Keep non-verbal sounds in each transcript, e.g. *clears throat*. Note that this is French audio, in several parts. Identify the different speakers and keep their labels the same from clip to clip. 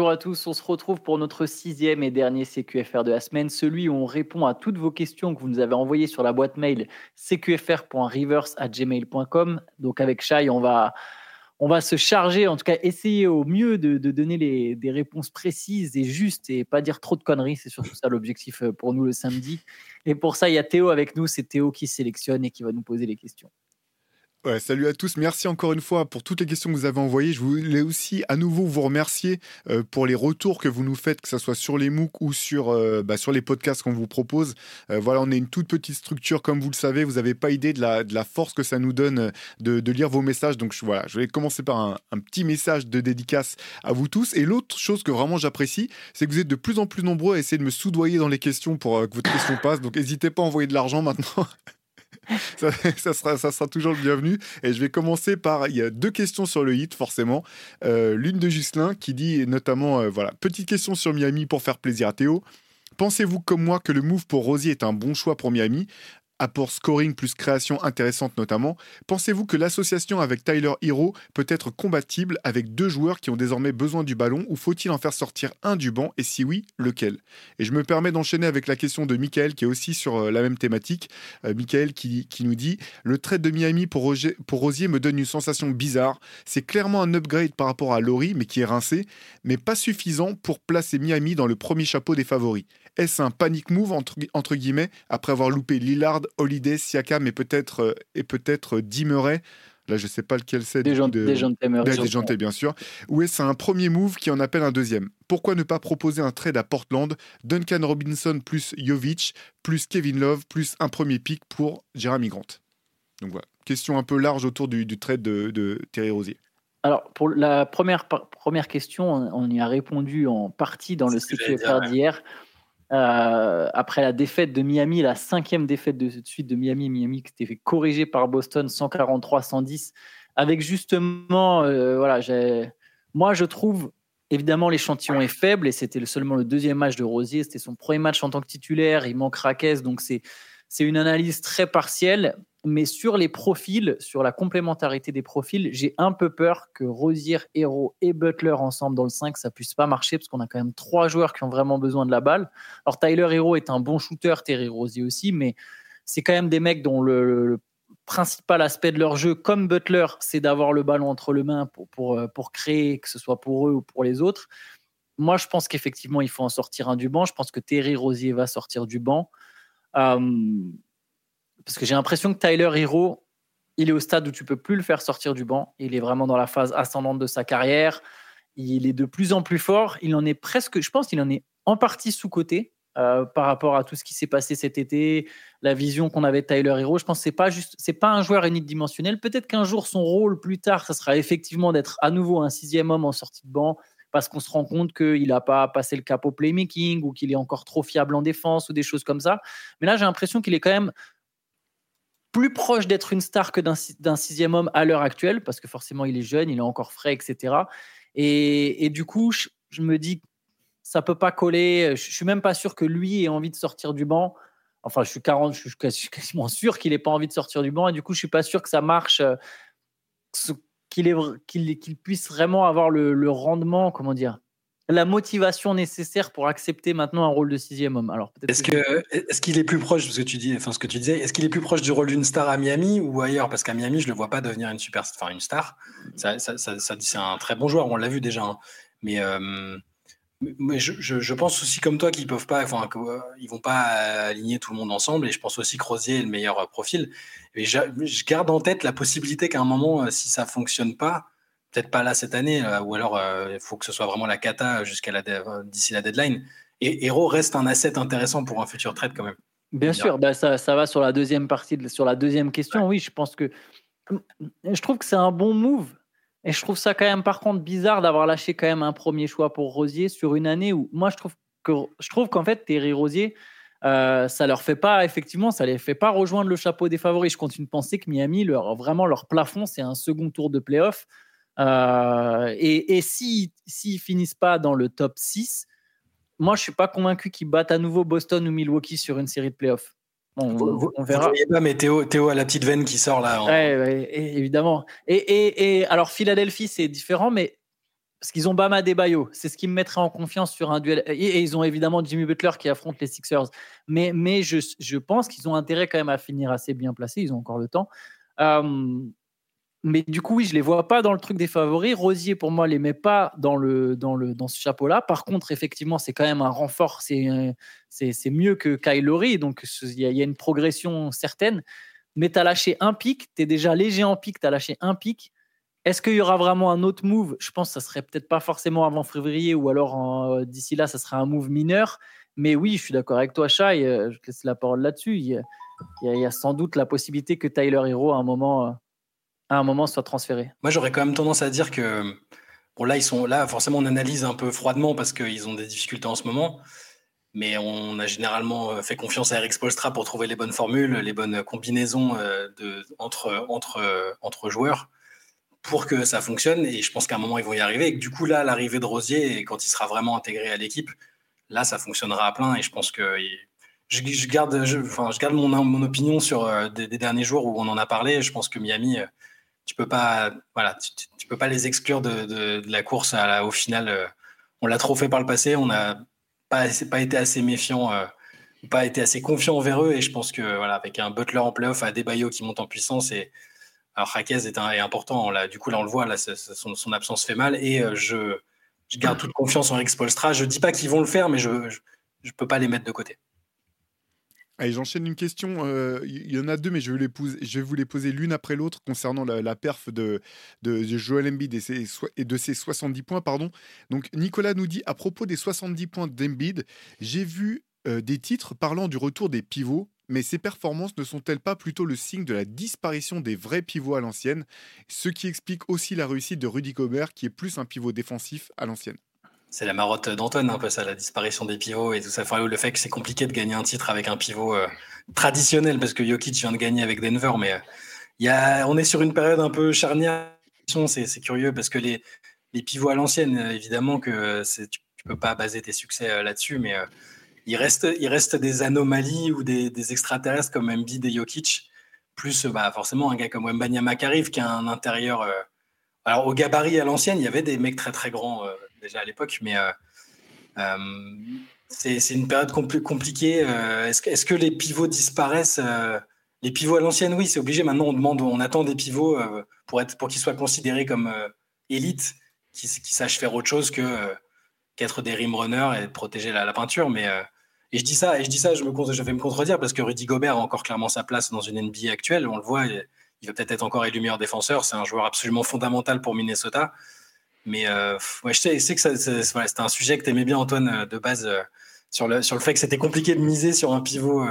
Speaker 1: bonjour à tous. On se retrouve pour notre sixième et dernier CQFR de la semaine, celui où on répond à toutes vos questions que vous nous avez envoyées sur la boîte mail cqfr.reverse@gmail.com. Donc avec Shai, on va on va se charger, en tout cas essayer au mieux de, donner des réponses précises et justes et pas dire trop de conneries. C'est surtout ça l'objectif euh, pour nous le samedi. Et pour ça, il y a Théo avec nous. C'est Théo qui sélectionne et qui va nous poser les questions
Speaker 2: salut à tous, merci encore une fois pour toutes les questions que vous avez envoyées. Je voulais aussi à nouveau vous remercier euh, pour les retours que vous nous faites, que ce soit sur les MOOC ou sur, euh, bah, sur les podcasts qu'on vous propose. Euh, voilà, on est une toute petite structure, comme vous le savez, vous n'avez pas idée de la, de la force que ça nous donne de, lire vos messages. Donc voilà, je vais commencer par un, un, petit message de dédicace à vous tous. Et l'autre chose que vraiment j'apprécie, c'est que vous êtes de plus en plus nombreux à essayer de me soudoyer dans les questions pour que votre question passe. Donc n'hésitez pas à envoyer de l'argent maintenant. *laughs* ça, sera, ça sera toujours le bienvenu. Et je vais commencer par. Il y a deux questions sur le hit, forcément. Euh, l'une de Ghislain qui dit notamment euh, voilà, petite question sur Miami pour faire plaisir à Théo. Pensez-vous comme moi que le move pour Rosier est un bon choix pour Miami? Apport scoring plus création intéressante notamment, pensez-vous que l'association avec Tyler Hero peut être compatible avec deux joueurs qui ont désormais besoin du ballon ou faut-il en faire sortir un du banc et si oui, lequel? Et je me permets d'enchaîner avec la question de Michael qui est aussi sur euh, la même thématique. Euh, Michael qui, nous dit Le trade de Miami pour, pour Rosier me donne une sensation bizarre. C'est clairement un upgrade par rapport à Laurie, mais qui est rincé, mais pas suffisant pour placer Miami dans le premier chapeau des favoris. Est-ce un panic move entre, entre, guillemets après avoir loupé Lillard, Holiday, Siakam et peut-être euh, et peut-être Dimmeray Là, je ne sais pas lequel c'est.
Speaker 1: Des, gens, de...
Speaker 2: des bien sûr. Ou est-ce un premier move qui en appelle un deuxième? Pourquoi ne pas proposer un trade à Portland? Duncan Robinson plus Jovic, plus Kevin Love, plus un premier pick pour Jeremy Grant Donc voilà, question un peu large autour du, trade de, Terry Rosier.
Speaker 1: Alors, pour la première, première question, on y a répondu en partie dans le CQFR d'hier. Euh, après la défaite de Miami, la cinquième défaite de suite de Miami, Miami qui était fait corriger par Boston 143-110, avec justement, euh, voilà, moi je trouve évidemment l'échantillon est faible et c'était seulement le deuxième match de Rosier, c'était son premier match en tant que titulaire, il manque Raquez, donc c'est une analyse très partielle, mais sur les profils, sur la complémentarité des profils, j'ai un peu peur que Rosier, Hero et Butler ensemble dans le 5, ça puisse pas marcher parce qu'on a quand même trois joueurs qui ont vraiment besoin de la balle. Alors Tyler Hero est un bon shooter, Terry Rosier aussi, mais c'est quand même des mecs dont le, principal aspect de leur jeu, comme Butler, c'est d'avoir le ballon entre les mains pour, euh, pour créer, que ce soit pour eux ou pour les autres. Moi, je pense qu'effectivement, il faut en sortir un du banc. Je pense que Terry Rosier va sortir du banc. Euh, parce que j'ai l'impression que Tyler Hero, il est au stade où tu peux plus le faire sortir du banc. Il est vraiment dans la phase ascendante de sa carrière. Il est de plus en plus fort. Il en est presque, je pense qu'il en est en partie sous-côté euh, par rapport à tout ce qui s'est passé cet été, la vision qu'on avait de Tyler Hero. Je pense que c'est pas juste, pas un joueur unidimensionnel. Peut-être qu'un jour son rôle plus tard, ça sera effectivement d'être à nouveau un sixième homme en sortie de banc, parce qu'on se rend compte qu'il n'a pas passé le cap au playmaking ou qu'il est encore trop fiable en défense ou des choses comme ça. Mais là, j'ai l'impression qu'il est quand même plus proche d'être une star que d'un sixième homme à l'heure actuelle, parce que forcément, il est jeune, il est encore frais, etc. Et, du coup, je, me dis, ça peut pas coller. Je suis même pas sûr que lui ait envie de sortir du banc. Enfin, je suis, 40, je suis quasiment sûr qu'il n'ait pas envie de sortir du banc. Et du coup, je suis pas sûr que ça marche. Euh, qu'il puisse vraiment avoir le, rendement, comment dire, la motivation nécessaire pour accepter maintenant un rôle de sixième homme. Alors
Speaker 3: est-ce que est-ce qu'il est plus proche de ce que tu dis, enfin ce que tu disais, est-ce qu'il est plus proche du rôle d'une star à Miami ou ailleurs? Parce qu'à Miami, je le vois pas devenir une super, enfin une star. Ça, ça, ça, c'est un très bon joueur, on l'a vu déjà. Hein. Mais euh, mais je, pense aussi comme toi qu'ils peuvent pas, enfin, euh, ils vont pas aligner tout le monde ensemble. Et je pense aussi que Rosier est le meilleur euh, profil. Et je, garde en tête la possibilité qu'à un moment, si ça fonctionne pas, peut-être pas là cette année, ou alors il faut que ce soit vraiment la cata jusqu'à la d'ici la deadline. Et Hero reste un asset intéressant pour un futur trade quand même.
Speaker 1: Bien sûr, bah ça, ça, va sur la deuxième partie, sur la deuxième question. Oui, je pense que je trouve que c'est un bon move et je trouve ça quand même, par contre, bizarre d'avoir lâché quand même un premier choix pour Rosier sur une année où moi je trouve que je trouve qu'en fait Terry Rosier, euh, ça leur fait pas effectivement, ça les fait pas rejoindre le chapeau des favoris. Je continue de penser que Miami, leur vraiment leur plafond, c'est un second tour de playoff. Euh, et, et s'ils si, finissent pas dans le top 6, moi je suis pas convaincu qu'ils battent à nouveau Boston ou Milwaukee sur une série de playoffs.
Speaker 3: On, verra. Vous pas, mais Théo, Théo a la petite veine qui sort là.
Speaker 1: Évidemment. Et, et, et, alors, Philadelphie, c'est différent, mais parce qu'ils ont Bama Bayo, c'est ce qui me mettrait en confiance sur un duel. Et, ils ont évidemment Jimmy Butler qui affronte les Sixers. Mais, mais je, je pense qu'ils ont intérêt quand même à finir assez bien placés. Ils ont encore le temps. Euh, mais du coup, oui, je les vois pas dans le truc des favoris. Rosier, pour moi, les met pas dans, le, dans, le, dans ce chapeau-là. Par contre, effectivement, c'est quand même un renfort. C'est, c'est, mieux que Kyle Donc, il y, a une progression certaine. Mais tu as lâché un pic. Tu es déjà léger en pic. Tu as lâché un pic. Est-ce qu'il y aura vraiment un autre move? Je pense que ça serait peut-être pas forcément avant février ou alors euh, d'ici là, ça sera un move mineur. Mais oui, je suis d'accord avec toi, Shai. Euh, je laisse la parole là-dessus. Il, y a sans doute la possibilité que Tyler Hero, à un moment, euh, à un moment soit transféré.
Speaker 3: Moi, j'aurais quand même tendance à dire que bon, là, ils sont là. Forcément, on analyse un peu froidement parce qu'ils ont des difficultés en ce moment. Mais on a généralement fait confiance à Eric Spolstra pour trouver les bonnes formules, les bonnes combinaisons de, entre, entre, entre joueurs pour que ça fonctionne. Et je pense qu'à un moment, ils vont y arriver. Et du coup, là, l'arrivée de Rosier, quand il sera vraiment intégré à l'équipe, là, ça fonctionnera à plein. Et je pense que je, garde, enfin, je garde mon, mon opinion sur euh, des, derniers jours où on en a parlé. Je pense que Miami, euh, tu peux pas, voilà, tu, peux pas les exclure de, la course à au final. Euh, on l'a trop fait par le passé. On n'a pas, été assez méfiant. pas été assez confiant envers eux et je pense que voilà avec un Butler en playoff à Debayo qui monte en puissance et alors Jaquez est, important, du coup là on le voit, là, son, absence fait mal et euh, je, garde toute confiance en Rick Spolstra. Je ne dis pas qu'ils vont le faire, mais je ne peux pas les mettre de côté.
Speaker 2: Allez, j'enchaîne une question. Euh, il y en a deux, mais je vais, vous les poser l'une après l'autre concernant la, perf de, de, Joel Embiid et, de ses 70 points. Donc, Nicolas nous dit à propos des 70 points d'Embiid, j'ai vu euh, des titres parlant du retour des pivots mais ces performances ne sont-elles pas plutôt le signe de la disparition des vrais pivots à l'ancienne, ce qui explique aussi la réussite de Rudy Gobert, qui est plus un pivot défensif à l'ancienne?
Speaker 3: C'est la marotte d'Antoine, un peu ça, la disparition des pivots et tout ça. le fait que c'est compliqué de gagner un titre avec un pivot euh, traditionnel, parce que Jokic vient de gagner avec Denver, mais euh, y a, on est sur une période un peu charnière. C'est curieux parce que les, pivots à l'ancienne, évidemment que tu, tu peux pas baser tes succès euh, là-dessus, mais il reste, il reste des anomalies ou des, extraterrestres comme Embiid et Jokic, plus bah, forcément un gars comme Wembanyama qui arrive, qui a un intérieur. Euh, alors au gabarit à l'ancienne, il y avait des mecs très très grands euh, déjà à l'époque, mais euh, c'est une période compliquée. Est-ce que, les pivots disparaissent Les pivots à l'ancienne, oui, c'est obligé. Maintenant, on demande, on attend des pivots pour être, pour qu'ils soient considérés comme élites, qui, sachent faire autre chose que qu'être des rim runners et protéger la, peinture. Mais euh, et je dis ça, je dis ça, je, me, vais me contredire parce que Rudy Gobert a encore clairement sa place dans une NBA actuelle. On le voit, il va peut-être être encore élu meilleur défenseur. C'est un joueur absolument fondamental pour Minnesota. Mais euh, je, sais, que c'était un sujet que tu aimais bien, Antoine, euh, de base, sur, le, sur le fait que c'était compliqué de miser sur un pivot.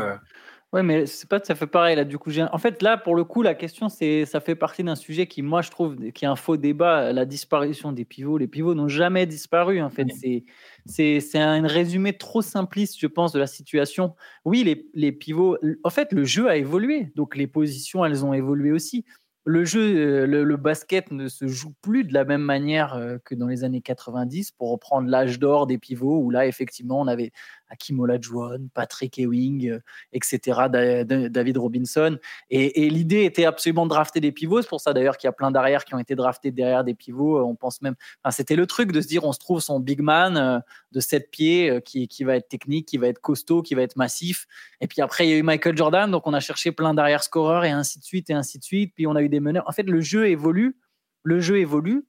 Speaker 1: Ouais, mais c'est pas ça fait pareil là. Du coup, en fait là pour le coup la question c'est ça fait partie d'un sujet qui moi je trouve qui est un faux débat, la disparition des pivots. Les pivots n'ont jamais disparu en fait. C'est c'est c'est un résumé trop simpliste je pense de la situation. Oui, les, les pivots. En fait, le jeu a évolué, donc les positions elles ont évolué aussi le jeu, euh, le, basket ne se joue plus de la même manière euh, que dans les années 90, pour reprendre l'âge d'or des pivots, où là, effectivement, on avait Hakim Olajuwon, Patrick Ewing, euh, etc., David Robinson. Et, l'idée était absolument de drafter des pivots. C'est pour ça, d'ailleurs, qu'il y a plein d'arrières qui ont été draftés derrière des pivots. On pense même... c'était le truc de se dire, on se trouve son big man de 7 pieds qui, qui va être technique, qui va être costaud, qui va être massif. Et puis après, il y a eu Michael Jordan, donc on a cherché plein d'arrière scoreurs et ainsi de suite, et ainsi de suite. Puis on a eu des meneurs. En fait, le jeu évolue, le jeu évolue,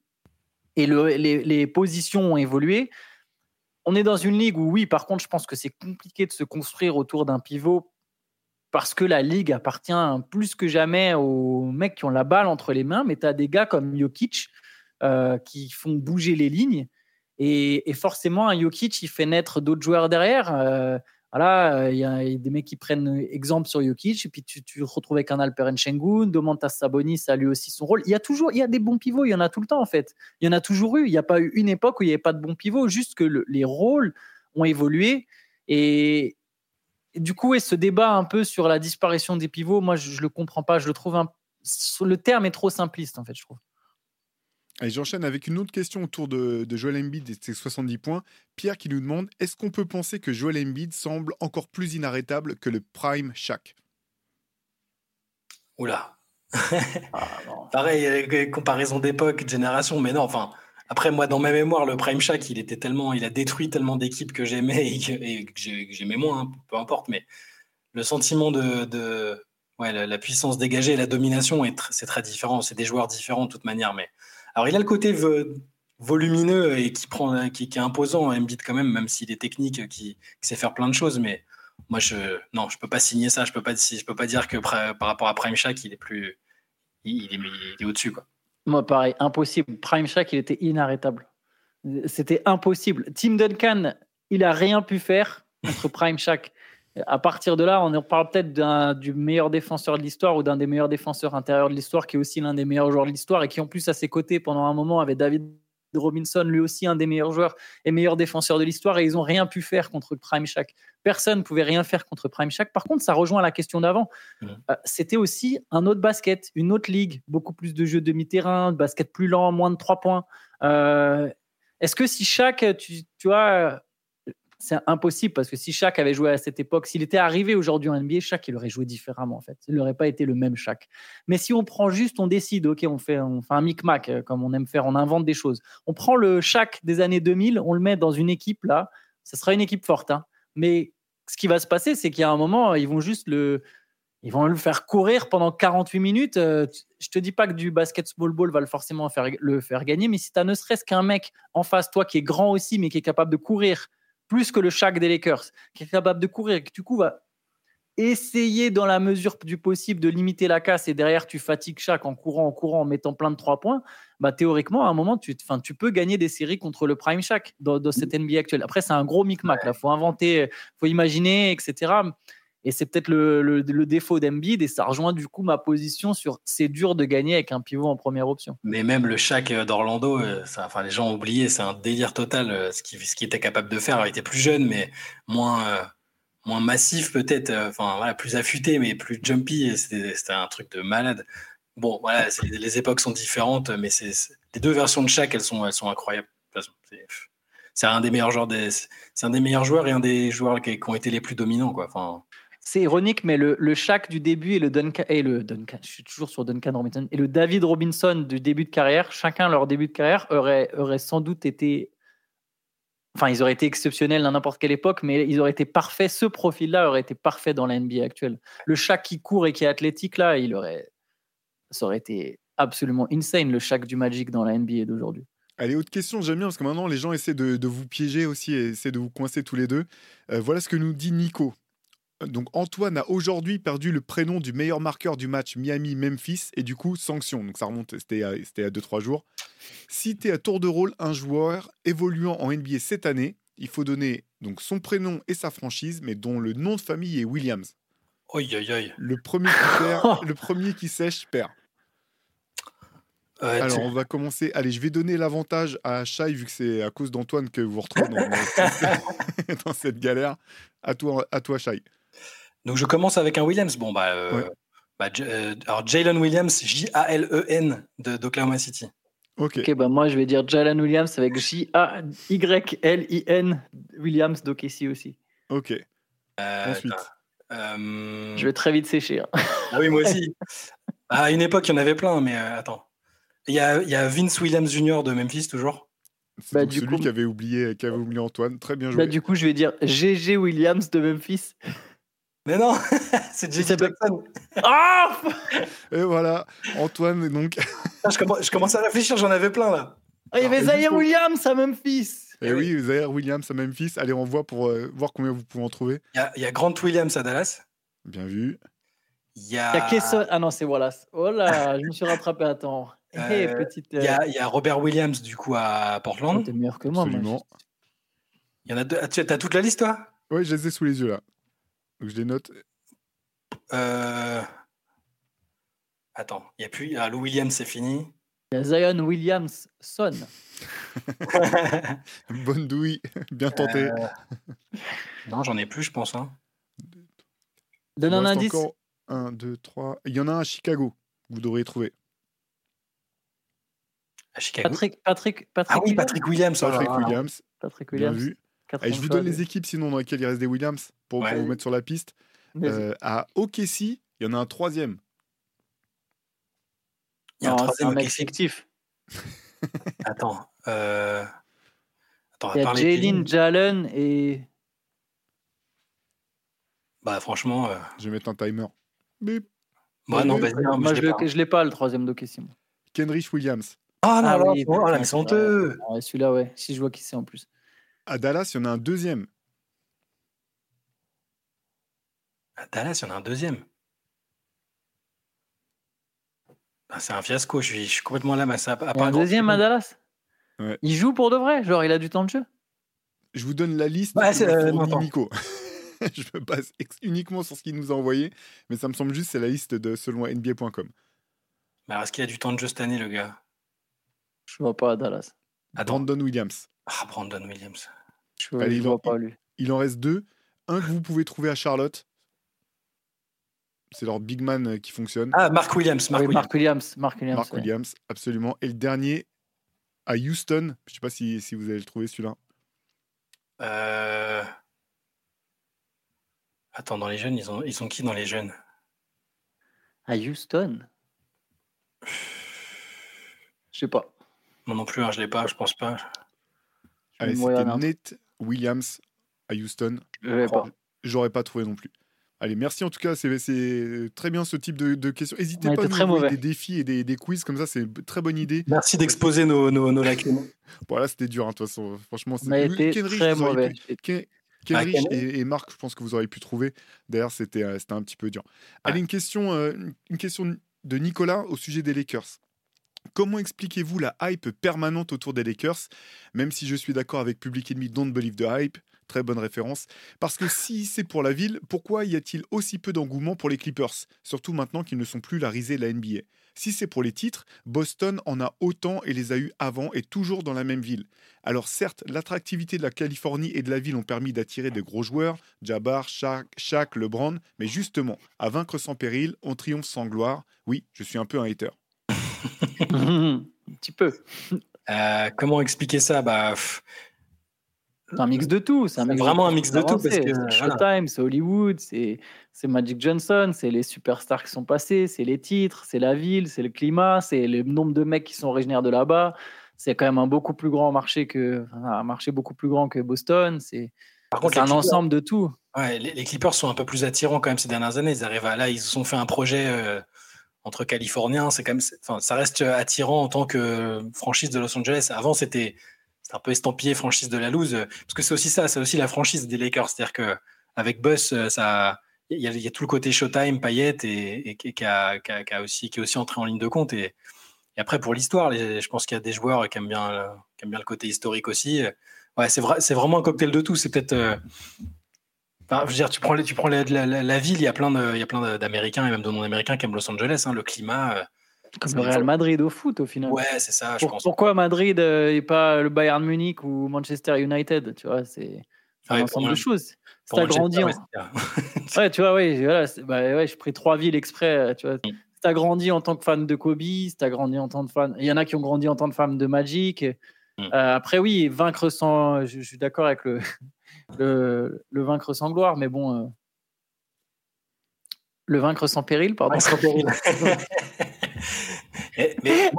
Speaker 1: et les, positions ont évolué. On est dans une ligue où, oui, par contre, je pense que c'est compliqué de se construire autour d'un pivot parce que la ligue appartient plus que jamais aux mecs qui ont la balle entre les mains, mais tu as des gars comme Jokic euh, qui font bouger les lignes. Et, forcément, un Jokic, il fait naître d'autres joueurs derrière. Euh, voilà, il y, a des mecs qui prennent exemple sur Jokic, et puis tu, tu retrouves avec un Alperen Schengen, Domantas Sabonis a lui aussi son rôle. Il y a toujours, il y a des bons pivots, il y en a tout le temps en fait. Il y en a toujours eu. Il n'y a pas eu une époque où il n'y avait pas de bons pivots, juste que les rôles ont évolué. Et, du coup, et ce débat un peu sur la disparition des pivots, moi je, ne le comprends pas. Je le trouve un, le terme est trop simpliste en fait, je trouve.
Speaker 2: Et j'enchaîne avec une autre question autour de, Joel Embiid et ses 70 points. Pierre qui nous demande est-ce qu'on peut penser que Joel Embiid semble encore plus inarrêtable que le prime Shaq?
Speaker 3: Oula. Ah, *laughs* Pareil, comparaison d'époque, de génération, mais non, enfin, Après, moi, dans ma mémoire, le Prime Shack, il était tellement, il a détruit tellement d'équipes que j'aimais et que, j'aimais moins, hein, peu importe. Mais le sentiment de, ouais, la, puissance dégagée et la domination, c'est très différent. C'est des joueurs différents de toute manière. Mais alors, il a le côté volumineux et qui prend, qui, est imposant, Embiid quand même, même s'il est technique, qui, sait faire plein de choses. Mais moi, je, non, je peux pas signer ça. Je peux peux pas dire que par rapport à Prime Shack, il est il, est, au-dessus.
Speaker 1: Moi, pareil, impossible. Prime Shack, il était inarrêtable. C'était impossible. Tim Duncan, il a rien pu faire contre Prime Shack. À partir de là, on parle peut-être du meilleur défenseur de l'histoire ou d'un des meilleurs défenseurs intérieurs de l'histoire, qui est aussi l'un des meilleurs joueurs de l'histoire et qui, en plus, à ses côtés, pendant un moment, avait David Robinson, lui aussi un des meilleurs joueurs et meilleurs défenseurs de l'histoire, et ils n'ont rien pu faire contre Prime Shack. Personne ne pouvait rien faire contre Prime Shack. Par contre, ça rejoint la question d'avant. Euh, c'était aussi un autre basket, une autre ligue, beaucoup plus de jeux demi-terrain, basket plus lent, moins de trois points. Euh, est-ce que si Shaq, tu, tu vois, c'est impossible parce que si Shaq avait joué à cette époque, s'il était arrivé aujourd'hui en NBA, Shaq il aurait joué différemment en fait. Il n'aurait pas été le même Shaq. Mais si on prend juste, on décide, ok, on fait, on un micmac euh, comme on aime faire, on invente des choses. On prend le Shaq des années 2000, on le met dans une équipe là, ça sera une équipe forte. Hein. Mais ce qui va se passer, c'est qu'il y a un moment, ils vont juste le, ils vont le faire courir pendant 48 minutes. Euh, je te dis pas que du basket small ball va le forcément faire, le faire gagner, mais si tu as ne serait-ce qu'un mec en face, toi qui est grand aussi, mais qui est capable de courir plus que le Shaq des Lakers, qui est capable de courir, qui du coup va essayer dans la mesure du possible de limiter la casse et derrière tu fatigues Shaq en courant, en courant, en mettant plein de trois points, bah théoriquement à un moment tu, tu peux gagner des séries contre le prime Shaq dans, dans cette NBA actuelle. Après c'est un gros micmac là, faut inventer, faut imaginer, etc. Et c'est peut-être le, défaut d'Embiid et ça rejoint du coup ma position sur c'est dur de gagner avec un pivot en première option.
Speaker 3: Mais même le Shaq d'Orlando, euh, enfin les gens ont oublié, c'est un délire total euh, ce qu'il était capable de faire. Il était plus jeune, mais moins euh, moins massif peut-être, enfin voilà, plus affûté, mais plus jumpy. C'était un truc de malade. Bon, les époques sont différentes, mais les deux versions de Shaq, elles sont incroyables. C'est un des meilleurs joueurs des, c'est un des meilleurs joueurs et un des joueurs qui, qui ont été les plus dominants quoi. Enfin,
Speaker 1: c'est ironique, mais le, le Shaq du début et le Duncan, et le Duncan, je suis toujours sur Duncan Robinson, et le David Robinson du début de carrière, chacun leur début de carrière aurait, aurait sans doute été. Enfin, ils auraient été exceptionnels à n'importe quelle époque, mais ils auraient été parfaits. Ce profil-là aurait été parfait dans la NBA actuelle. Le Shaq qui court et qui est athlétique, là, il aurait. Ça aurait été absolument insane, le Shaq du Magic dans la NBA d'aujourd'hui.
Speaker 2: Allez, autre question, j'aime bien parce que maintenant les gens essaient de, vous piéger aussi et essaient de vous coincer tous les deux. Euh, voilà ce que nous dit Nico. Donc Antoine a aujourd'hui perdu le prénom du meilleur marqueur du match Miami-Memphis et du coup sanction. Donc ça remonte, c'était à 2-3 jours. Citer à tour de rôle un joueur évoluant en NBA cette année, il faut donner donc son prénom et sa franchise, mais dont le nom de famille est Williams. Le premier qui perd, *laughs* le premier qui sèche perd. Alors, on va commencer. Allez, je vais donner l'avantage à Shai, vu que c'est à cause d'Antoine que vous vous retrouvez dans, *laughs* cette galère. À toi, à toi Shai.
Speaker 3: Donc je commence avec un Williams. Bon, bah, euh, bah euh, alors Jalen Williams, J-A-L-E-N d'Oklahoma City.
Speaker 1: Ok. Ok, bah moi je vais dire Jalen Williams avec J-A-Y-L-I-N Williams d'OKC aussi.
Speaker 2: Ok.
Speaker 3: Euh, Ensuite. Je
Speaker 1: vais très vite sécher. Hein.
Speaker 3: Ah oui, moi aussi. *laughs* à une époque, il y en avait plein, mais attends. Il y, a, il y a Vince Williams Jr. de Memphis toujours.
Speaker 2: C'est bah, celui qui avait oublié, qui avait oublié Antoine. Très bien bah, joué.
Speaker 1: Bah, du coup, je vais dire GG Williams de Memphis.
Speaker 3: Mais non, *laughs* c'est J.J. Jackson.
Speaker 1: Ah *laughs*
Speaker 2: Et voilà, Antoine, donc.
Speaker 3: Ah, je, commence, je commence à réfléchir, j'en avais plein là.
Speaker 1: Ah, il y avait Zaire Williams à Memphis.
Speaker 2: Et eh oui, Zaire Williams à Memphis. Allez, on voit pour euh, voir combien vous pouvez en trouver.
Speaker 3: Il y, a Grant Williams à Dallas.
Speaker 2: Bien vu.
Speaker 3: Il y a.
Speaker 1: Ah non, c'est Wallace. Oh là, je me suis rattrapé à temps.
Speaker 3: Euh, petite, il, y a, y, a, Robert Williams du coup à Portland.
Speaker 1: T'es meilleur que moi.
Speaker 2: Absolument.
Speaker 3: Il y en a deux. Tu as toute la liste toi?
Speaker 2: Oui, je les ai sous les yeux là. Donc je les note.
Speaker 3: Euh... Attends, il n'y a plus. Ah, Lou Williams, c'est fini.
Speaker 1: Il y a Zion Williamson. *laughs* *laughs*
Speaker 2: Bonne douille, bien tenté. Euh,
Speaker 3: non, j'en ai plus, je pense. Hein.
Speaker 1: Donne un indice.
Speaker 2: Encore 1, 2, 3. Il y en a un à Chicago, vous devriez trouver.
Speaker 3: À Chicago
Speaker 1: Patrick, Patrick, Patrick
Speaker 3: ah oui, Patrick Williams.
Speaker 2: Patrick Williams.
Speaker 1: Patrick Williams.
Speaker 2: Bien vu. Et je vous donne les équipes sinon dans lesquelles il reste des Williams pour, vous mettre sur la piste. Euh, à OKC, il y en a un troisième.
Speaker 1: Il y a un troisième mec fictif. *laughs*
Speaker 3: Attends, Euh...
Speaker 1: Attends, Il y a Jalen, Jalen et.
Speaker 3: Bah, franchement. Euh,
Speaker 2: je vais mettre un timer.
Speaker 3: Bip. Moi, non.
Speaker 1: Moi, je ne l'ai pas, le troisième de question.
Speaker 2: Kenrich Williams.
Speaker 3: Ah, non, ah, oui, oh, là, honteux.
Speaker 1: Celui-là, ouais. Si je vois qui c'est en plus.
Speaker 2: À Dallas, il y en a un deuxième.
Speaker 3: À Dallas, il y en a un deuxième. Ah, c'est un fiasco, je suis, complètement là. Mais ça,
Speaker 1: un deuxième à Dallas Il joue pour de vrai Genre, il a du temps de jeu
Speaker 2: Je vous donne la liste bah, c'est euh, Nico. *laughs* je me base uniquement sur ce qu'il nous a envoyé, mais ça me semble juste c'est la liste de selon NBA.com.
Speaker 3: Bah, est-ce qu'il a du temps de jeu cette année, le gars
Speaker 1: Je vois pas à Dallas.
Speaker 2: À Brandon Williams.
Speaker 3: Ah, Brandon Williams.
Speaker 1: Je, vois pas lui.
Speaker 2: Il en reste deux. Un que vous pouvez trouver à Charlotte, c'est leur big man euh, qui fonctionne.
Speaker 3: Ah, Mark Williams.
Speaker 1: Mark, Williams. Mark Williams.
Speaker 2: Mark Williams, absolument. Et le dernier à Houston. Je ne sais pas si, si, vous allez le trouver celui-là.
Speaker 3: Euh... Attends, dans les jeunes, ils, ont, ils sont qui dans les jeunes?
Speaker 1: À Houston? Je sais pas.
Speaker 3: Moi non plus, hein, je l'ai pas, je pense pas.
Speaker 2: Allez, c'était Nate Williams à Houston. Je J'aurais pas trouvé non plus. Allez, merci en tout cas, c'est très bien ce type de, questions. N'hésitez pas à nous envoyer des défis et des, quiz comme ça, c'est une très bonne idée.
Speaker 3: Merci d'exposer nos, nos, nos, lacunes. *laughs*
Speaker 2: voilà, c'était dur, hein, de toute façon. Franchement,
Speaker 1: c'est très mauvais.
Speaker 2: Kenrich et, Marc, je pense que vous auriez pu trouver. D'ailleurs, c'était euh, un petit peu dur. Allez, une question, euh, une question de Nicolas au sujet des Lakers. Comment expliquez-vous la hype permanente autour des Lakers Même si je suis d'accord avec Public Enemy, Don't Believe the Hype, très bonne référence. Parce que si c'est pour la ville, pourquoi y a-t-il aussi peu d'engouement pour les Clippers Surtout maintenant qu'ils ne sont plus la risée de la NBA. Si c'est pour les titres, Boston en a autant et les a eu avant et toujours dans la même ville. Alors certes, l'attractivité de la Californie et de la ville ont permis d'attirer des gros joueurs, Jabbar, Shaq, Shaq, LeBron, mais justement, à vaincre sans péril, on triomphe sans gloire. Oui, je suis un peu un hater. *laughs*
Speaker 1: un petit peu.
Speaker 3: Euh, comment expliquer ça? Bah,
Speaker 1: c'est un mix de tout.
Speaker 3: C'est vraiment un mix de tout.
Speaker 1: C'est Showtime, c'est Hollywood, c'est Magic Johnson, c'est les superstars qui sont passés, c'est les titres, c'est la ville, c'est le climat, c'est le nombre de mecs qui sont originaires de là-bas. C'est quand même un beaucoup plus grand marché que un marché beaucoup plus grand que Boston. C'est un ensemble de tout.
Speaker 3: Ouais, les, Clippers sont un peu plus attirants quand même ces dernières années. Ils arrivent à, là, ils ont fait un projet euh, entre Californiens. C'est quand même, enfin, ça reste attirant en tant que franchise de Los Angeles. Avant, c'était un peu estampillé franchise de la loose, parce que c'est aussi ça, c'est aussi la franchise des Lakers, c'est-à-dire que avec euh, ça, il y, a tout le côté Showtime, Payette et, qui, a, aussi qui est aussi entré en ligne de compte et, après pour l'histoire, je pense qu'il y a des joueurs qui aiment bien, qui aiment bien le côté historique aussi. Ouais, c'est vrai, c'est vraiment un cocktail de tout. C'est peut-être euh, je veux dire, tu prends, tu prends la, ville, il y a plein il y a plein d'Américains et même de non-américains qui aiment Los Angeles. Hein, le climat, euh,
Speaker 1: comme le Real Madrid au foot au final.
Speaker 3: Ouais, c'est ça. Je pense.
Speaker 1: Pourquoi Madrid euh, et pas le Bayern Munich ou Manchester United Tu vois, c'est un ensemble de choses. C'est agrandi. En... *laughs* ouais, tu vois, ouais, voilà, bah, ouais, j'ai pris trois villes exprès. Euh, tu vois. Mm. T'as grandi en tant que fan de Kobe, t'as grandi en tant que fan, il y en a qui ont grandi en tant que fan de Magic. Mm. Euh, après, oui, vaincre sans, je, suis d'accord avec le, le, le, vaincre sans gloire, mais bon, le vaincre sans péril, pardon.
Speaker 3: sans péril. *laughs*
Speaker 1: Eh, mais,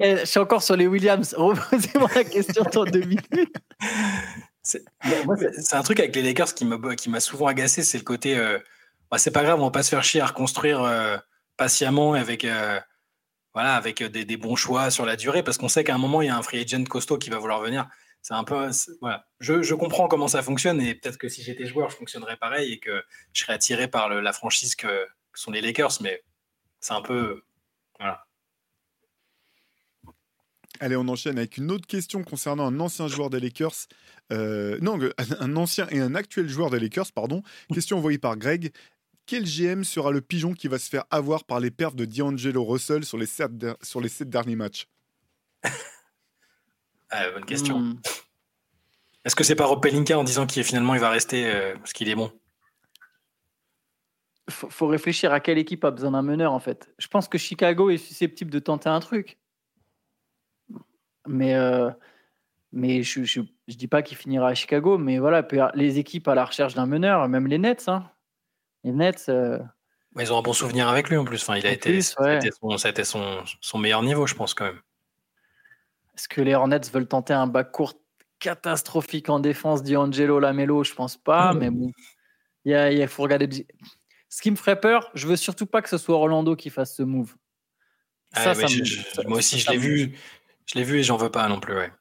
Speaker 1: eh, je suis encore sur les Williams. *laughs* Reposez-moi la question dans deux minutes.
Speaker 3: C'est un truc avec les Lakers qui m'a souvent agacé, c'est le côté euh, bah, c'est pas grave, on va pas se faire chier à reconstruire euh, patiemment avec euh, voilà avec des, des, bons choix sur la durée parce qu'on sait qu'à un moment il y a un free agent costaud qui va vouloir venir. C'est un peu voilà. Je, je, comprends comment ça fonctionne et peut-être que si j'étais joueur, je fonctionnerais pareil et que je serais attiré par le, la franchise que, que sont les Lakers, mais c'est un peu voilà.
Speaker 2: Allez, on enchaîne avec une autre question concernant un ancien joueur des Lakers. Euh, non, *laughs* un ancien et un actuel joueur des Lakers, pardon. Question envoyée par Greg. Quel GM sera le pigeon qui va se faire avoir par les perfs de D'Angelo Russell sur les sept, sur les sept derniers matchs? *laughs*
Speaker 3: ah, Bonne question. Hmm. Est-ce que c'est pas Rob Pelinka en disant qu'il finalement il va rester euh, parce qu'il est bon?
Speaker 1: Faut, faut réfléchir à quelle équipe a besoin d'un meneur en fait. Je pense que Chicago est susceptible de tenter un truc. Mais, euh, mais je ne dis pas qu'il finira à Chicago, mais voilà, les équipes à la recherche d'un meneur, même les Nets. Hein. Les Nets. Euh,
Speaker 3: ils ont un bon souvenir avec lui en plus. Enfin, il a été, ça a été, son, son, meilleur niveau, je pense, quand même.
Speaker 1: Est-ce que les Hornets veulent tenter un bac court catastrophique en défense d'Angelo Lamelo? Je pense pas, mais bon. Il faut regarder. Ce qui me ferait peur, je veux surtout pas que ce soit Orlando qui fasse ce move.
Speaker 3: Ah moi aussi, je l'ai vu. Je l'ai vu et j'en veux pas non plus. Ouais.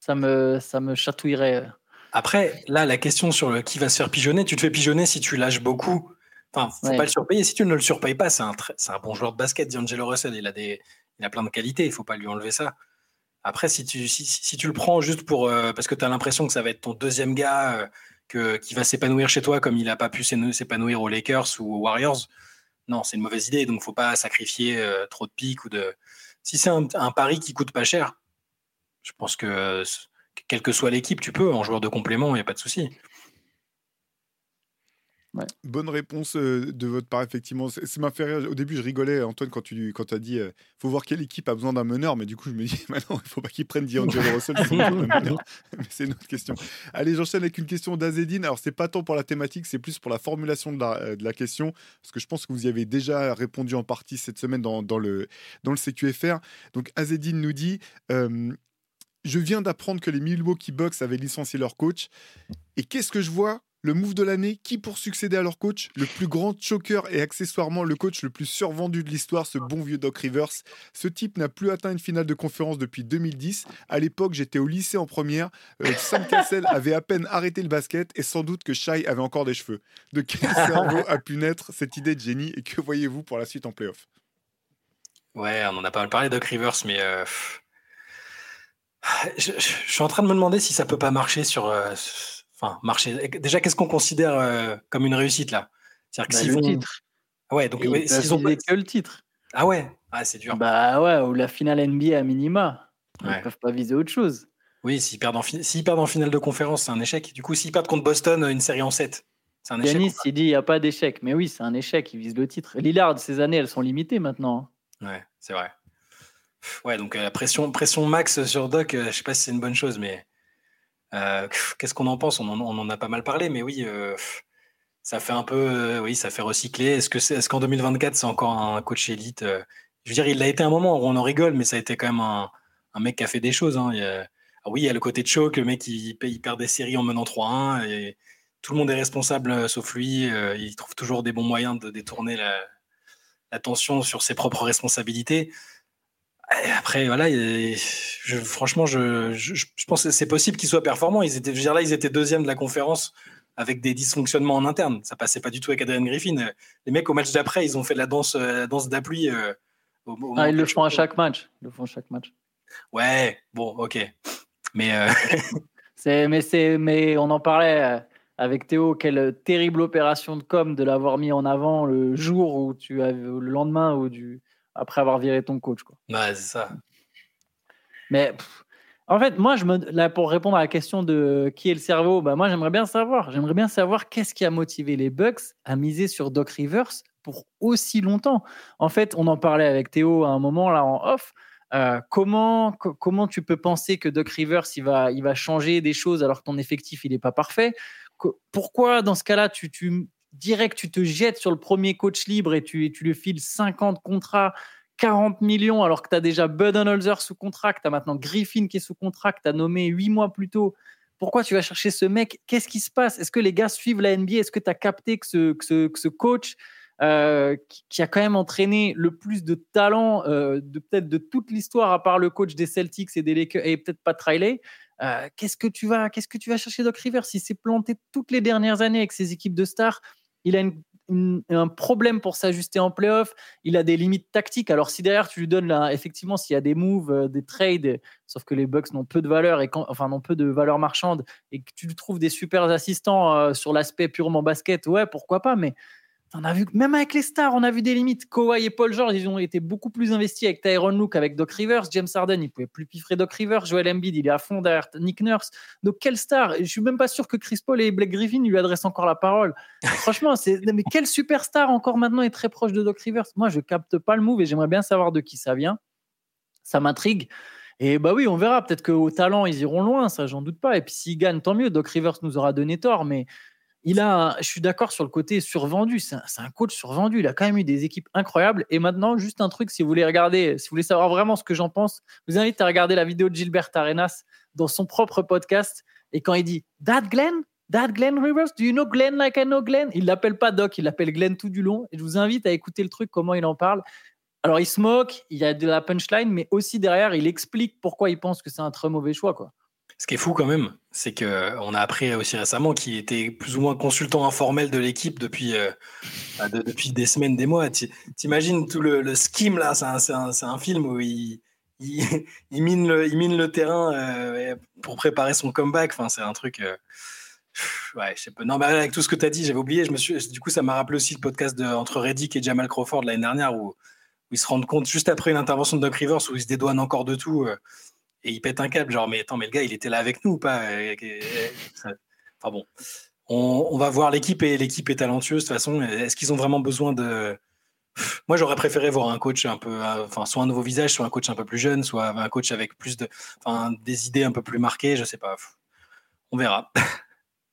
Speaker 1: Ça me, ça me chatouillerait.
Speaker 3: Après, là, la question sur le qui va se faire pigeonner, tu te fais pigeonner si tu lâches beaucoup. Enfin, faut pas le surpayer. Si tu ne le surpayes pas, c'est un, un bon joueur de basket, D'Angelo Russell. Il a, des, il a plein de qualités, il faut pas lui enlever ça. Après, si tu, si, si tu le prends juste pour euh, parce que tu as l'impression que ça va être ton deuxième gars euh, que, qui va s'épanouir chez toi comme il n'a pas pu s'épanouir aux Lakers ou aux Warriors, non, c'est une mauvaise idée. Donc, faut pas sacrifier euh, trop de pics ou de. Si c'est un, un, pari qui coûte pas cher, je pense que quelle que soit l'équipe, tu peux en joueur de complément, il n'y a pas de souci.
Speaker 2: Bonne réponse euh, de votre part, effectivement. Ça m'a fait rire. Au début, je rigolais, Antoine, quand tu quand as dit il euh, faut voir quelle équipe a besoin d'un meneur. Mais du coup, je me dis *laughs* maintenant, il ne faut pas qu'il prenne D'Angelo Russell. *laughs* mais c'est une autre question. Allez, j'enchaîne avec une question d'Azedine. Alors, c'est pas tant pour la thématique, c'est plus pour la formulation de la, euh, de la, question. Parce que je pense que vous y avez déjà répondu en partie cette semaine dans, dans le, dans le CQFR. Donc, Azedine nous dit Je viens d'apprendre que les Milwaukee Bucks avaient licencié leur coach. Et qu'est-ce que je vois? Le move de l'année, qui pour succéder à leur coach Le plus grand choker et accessoirement le coach le plus survendu de l'histoire, ce bon vieux Doc Rivers. Ce type n'a plus atteint une finale de conférence depuis 2010. À l'époque, j'étais au lycée en première. Euh, Sam Cassell *laughs* avait à peine arrêté le basket et sans doute que Shai avait encore des cheveux. De quel *laughs* cerveau a pu naître cette idée de génie et que voyez-vous pour la suite en playoff?
Speaker 3: Ouais, on en a pas mal parlé, Doc Rivers, mais euh, je, suis en train de me demander si ça peut pas marcher sur. Euh, enfin, marcher. Déjà, qu'est-ce qu'on considère euh, comme une réussite là?
Speaker 1: C'est-à-dire que bah, le titre.
Speaker 3: Ouais, donc
Speaker 1: s'ils ont que le titre.
Speaker 3: Ah ouais, ah, c'est dur.
Speaker 1: Bah ouais, ou la finale NBA à minima. Ils ne peuvent pas viser autre chose.
Speaker 3: Oui, s'ils perdent, en perdent en finale de conférence, c'est un échec. Du coup, s'ils perdent contre Boston, une série en 7, c'est un échec.
Speaker 1: Yanis, il dit il n'y a pas d'échec. Mais oui, c'est un échec. Ils visent le titre. Lillard, ces années, elles sont limitées maintenant.
Speaker 3: Hein. Ouais, c'est vrai. Ouais, donc euh, la pression, pression max sur Doc, euh, je sais pas si c'est une bonne chose, mais euh, qu'est-ce qu'on en pense? On en, a pas mal parlé, mais oui, euh, ça fait un peu, euh, oui, ça fait recycler. Est-ce que est-ce qu'en 2024 c'est encore un coach élite Je veux dire, il l'a été un moment où on en rigole, mais ça a été quand même un, mec qui a fait des choses. Hein. Ah oui, il y a le côté de choc, le mec il, perd des séries en menant 3-1 et tout le monde est responsable sauf lui. il trouve toujours des bons moyens de détourner l'attention sur ses propres responsabilités après, voilà, je, franchement, je, je, pense que c'est possible qu'ils soient performants. Ils étaient, je veux dire, là, ils étaient deuxième de la conférence avec des dysfonctionnements en interne. Ça passait pas du tout avec Adrian Griffin. Les mecs, au match d'après, ils ont fait de la danse, la danse d'appui. Euh,
Speaker 1: ah, ils le font à chaque match. Ils le font à chaque match.
Speaker 3: Ouais, bon, ok. Mais, euh, *laughs*
Speaker 1: c'est, mais, c'est, mais on en parlait euh, avec Théo. Quelle terrible opération de com de l'avoir mis en avant le jour où tu as, le lendemain ou du après avoir viré ton coach. Quoi.
Speaker 3: Ouais, c'est ça.
Speaker 1: Mais en fait, moi, je me, là, pour répondre à la question de qui est le cerveau, bah, moi, j'aimerais bien savoir. J'aimerais bien savoir qu'est-ce qui a motivé les Bucks à miser sur Doc Rivers pour aussi longtemps. En fait, on en parlait avec Théo à un moment là en off. Euh, comment, comment tu peux penser que Doc Rivers il va, il va changer des choses alors que ton effectif il n'est pas parfait? Pourquoi dans ce cas-là tu, tu, direct, tu te jettes sur le premier coach libre et tu, lui files 50 contrats, 40 millions, alors que tu as déjà Budenholzer sous contrat, tu as maintenant Griffin qui est sous contrat, tu as nommé 8 mois plus tôt. Pourquoi tu vas chercher ce mec? Qu'est-ce qui se passe? Est-ce que les gars suivent la NBA Est-ce que tu as capté que ce, que ce, coach euh, qui, a quand même entraîné le plus de talent euh, de peut-être de toute l'histoire, à part le coach des Celtics et des Lakers, et peut-être pas Riley, euh, qu'est-ce que tu vas, qu'est-ce que tu vas chercher Doc Rivers Il s'est planté toutes les dernières années avec ses équipes de stars? Il a un problème pour s'ajuster en playoff. Il a des limites tactiques. Alors, si derrière tu lui donnes, là, effectivement, s'il y a des moves, euh, des trades, sauf que les Bucks n'ont peu de valeur, et enfin, n'ont peu de valeur marchande, et que tu lui trouves des super assistants euh, sur l'aspect purement basket, ouais, pourquoi pas. Mais on a vu, même avec les stars, on a vu des limites. Kawhi et Paul George, ils ont été beaucoup plus investis avec Tyron Luke, avec Doc Rivers. James Harden, il pouvait plus piffrer Doc Rivers. Joel Embiid, il est à fond derrière Nick Nurse. Donc, quelle star? Je suis même pas sûr que Chris Paul et Blake Griffin lui adressent encore la parole. *laughs* Franchement, c'est mais quelle superstar encore maintenant est très proche de Doc Rivers? Moi, je capte pas le move et j'aimerais bien savoir de qui ça vient. Ça m'intrigue. Et bah oui, on verra. Peut-être qu'au talent, ils iront loin, ça, j'en doute pas. Et puis s'ils gagnent, tant mieux. Doc Rivers nous aura donné tort, mais il a, je suis d'accord sur le côté survendu. C'est un, coach survendu. Il a quand même eu des équipes incroyables. Et maintenant, juste un truc, si vous voulez regarder, si vous voulez savoir vraiment ce que j'en pense, je vous invite à regarder la vidéo de Gilbert Arenas dans son propre podcast. Et quand il dit That Glenn, That Glenn Rivers, do you know Glenn like I know Glenn? Il l'appelle pas Doc, il l'appelle Glenn tout du long. Et je vous invite à écouter le truc, comment il en parle. Alors, il se moque, il y a de la punchline, mais aussi derrière, il explique pourquoi il pense que c'est un très mauvais choix, quoi.
Speaker 3: Ce qui est fou quand même, c'est qu'on a appris aussi récemment qu'il était plus ou moins consultant informel de l'équipe depuis, euh, bah, depuis des semaines, des mois. T'imagines tout le, scheme là, c'est un, un, film où il, *laughs* il, mine, le, il mine le terrain euh, pour préparer son comeback. Enfin, c'est un truc. Euh, ouais, je sais pas. Non, mais avec tout ce que tu as dit, j'avais oublié. Je me suis, du coup, ça m'a rappelé aussi le podcast entre Reddick et Jamal Crawford l'année dernière où, où, ils se rendent compte, juste après une intervention de Doc Rivers, où ils se dédouanent encore de tout et il pète un câble, genre, mais attends, mais le gars, il était là avec nous ou pas? Enfin bon, on, va voir l'équipe et l'équipe est talentueuse de toute façon. Est-ce qu'ils ont vraiment besoin de. Moi, j'aurais préféré voir un coach un peu, enfin, soit un nouveau visage, soit un coach un peu plus jeune, soit un coach avec plus de, enfin, des idées un peu plus marquées. Je sais pas. On verra.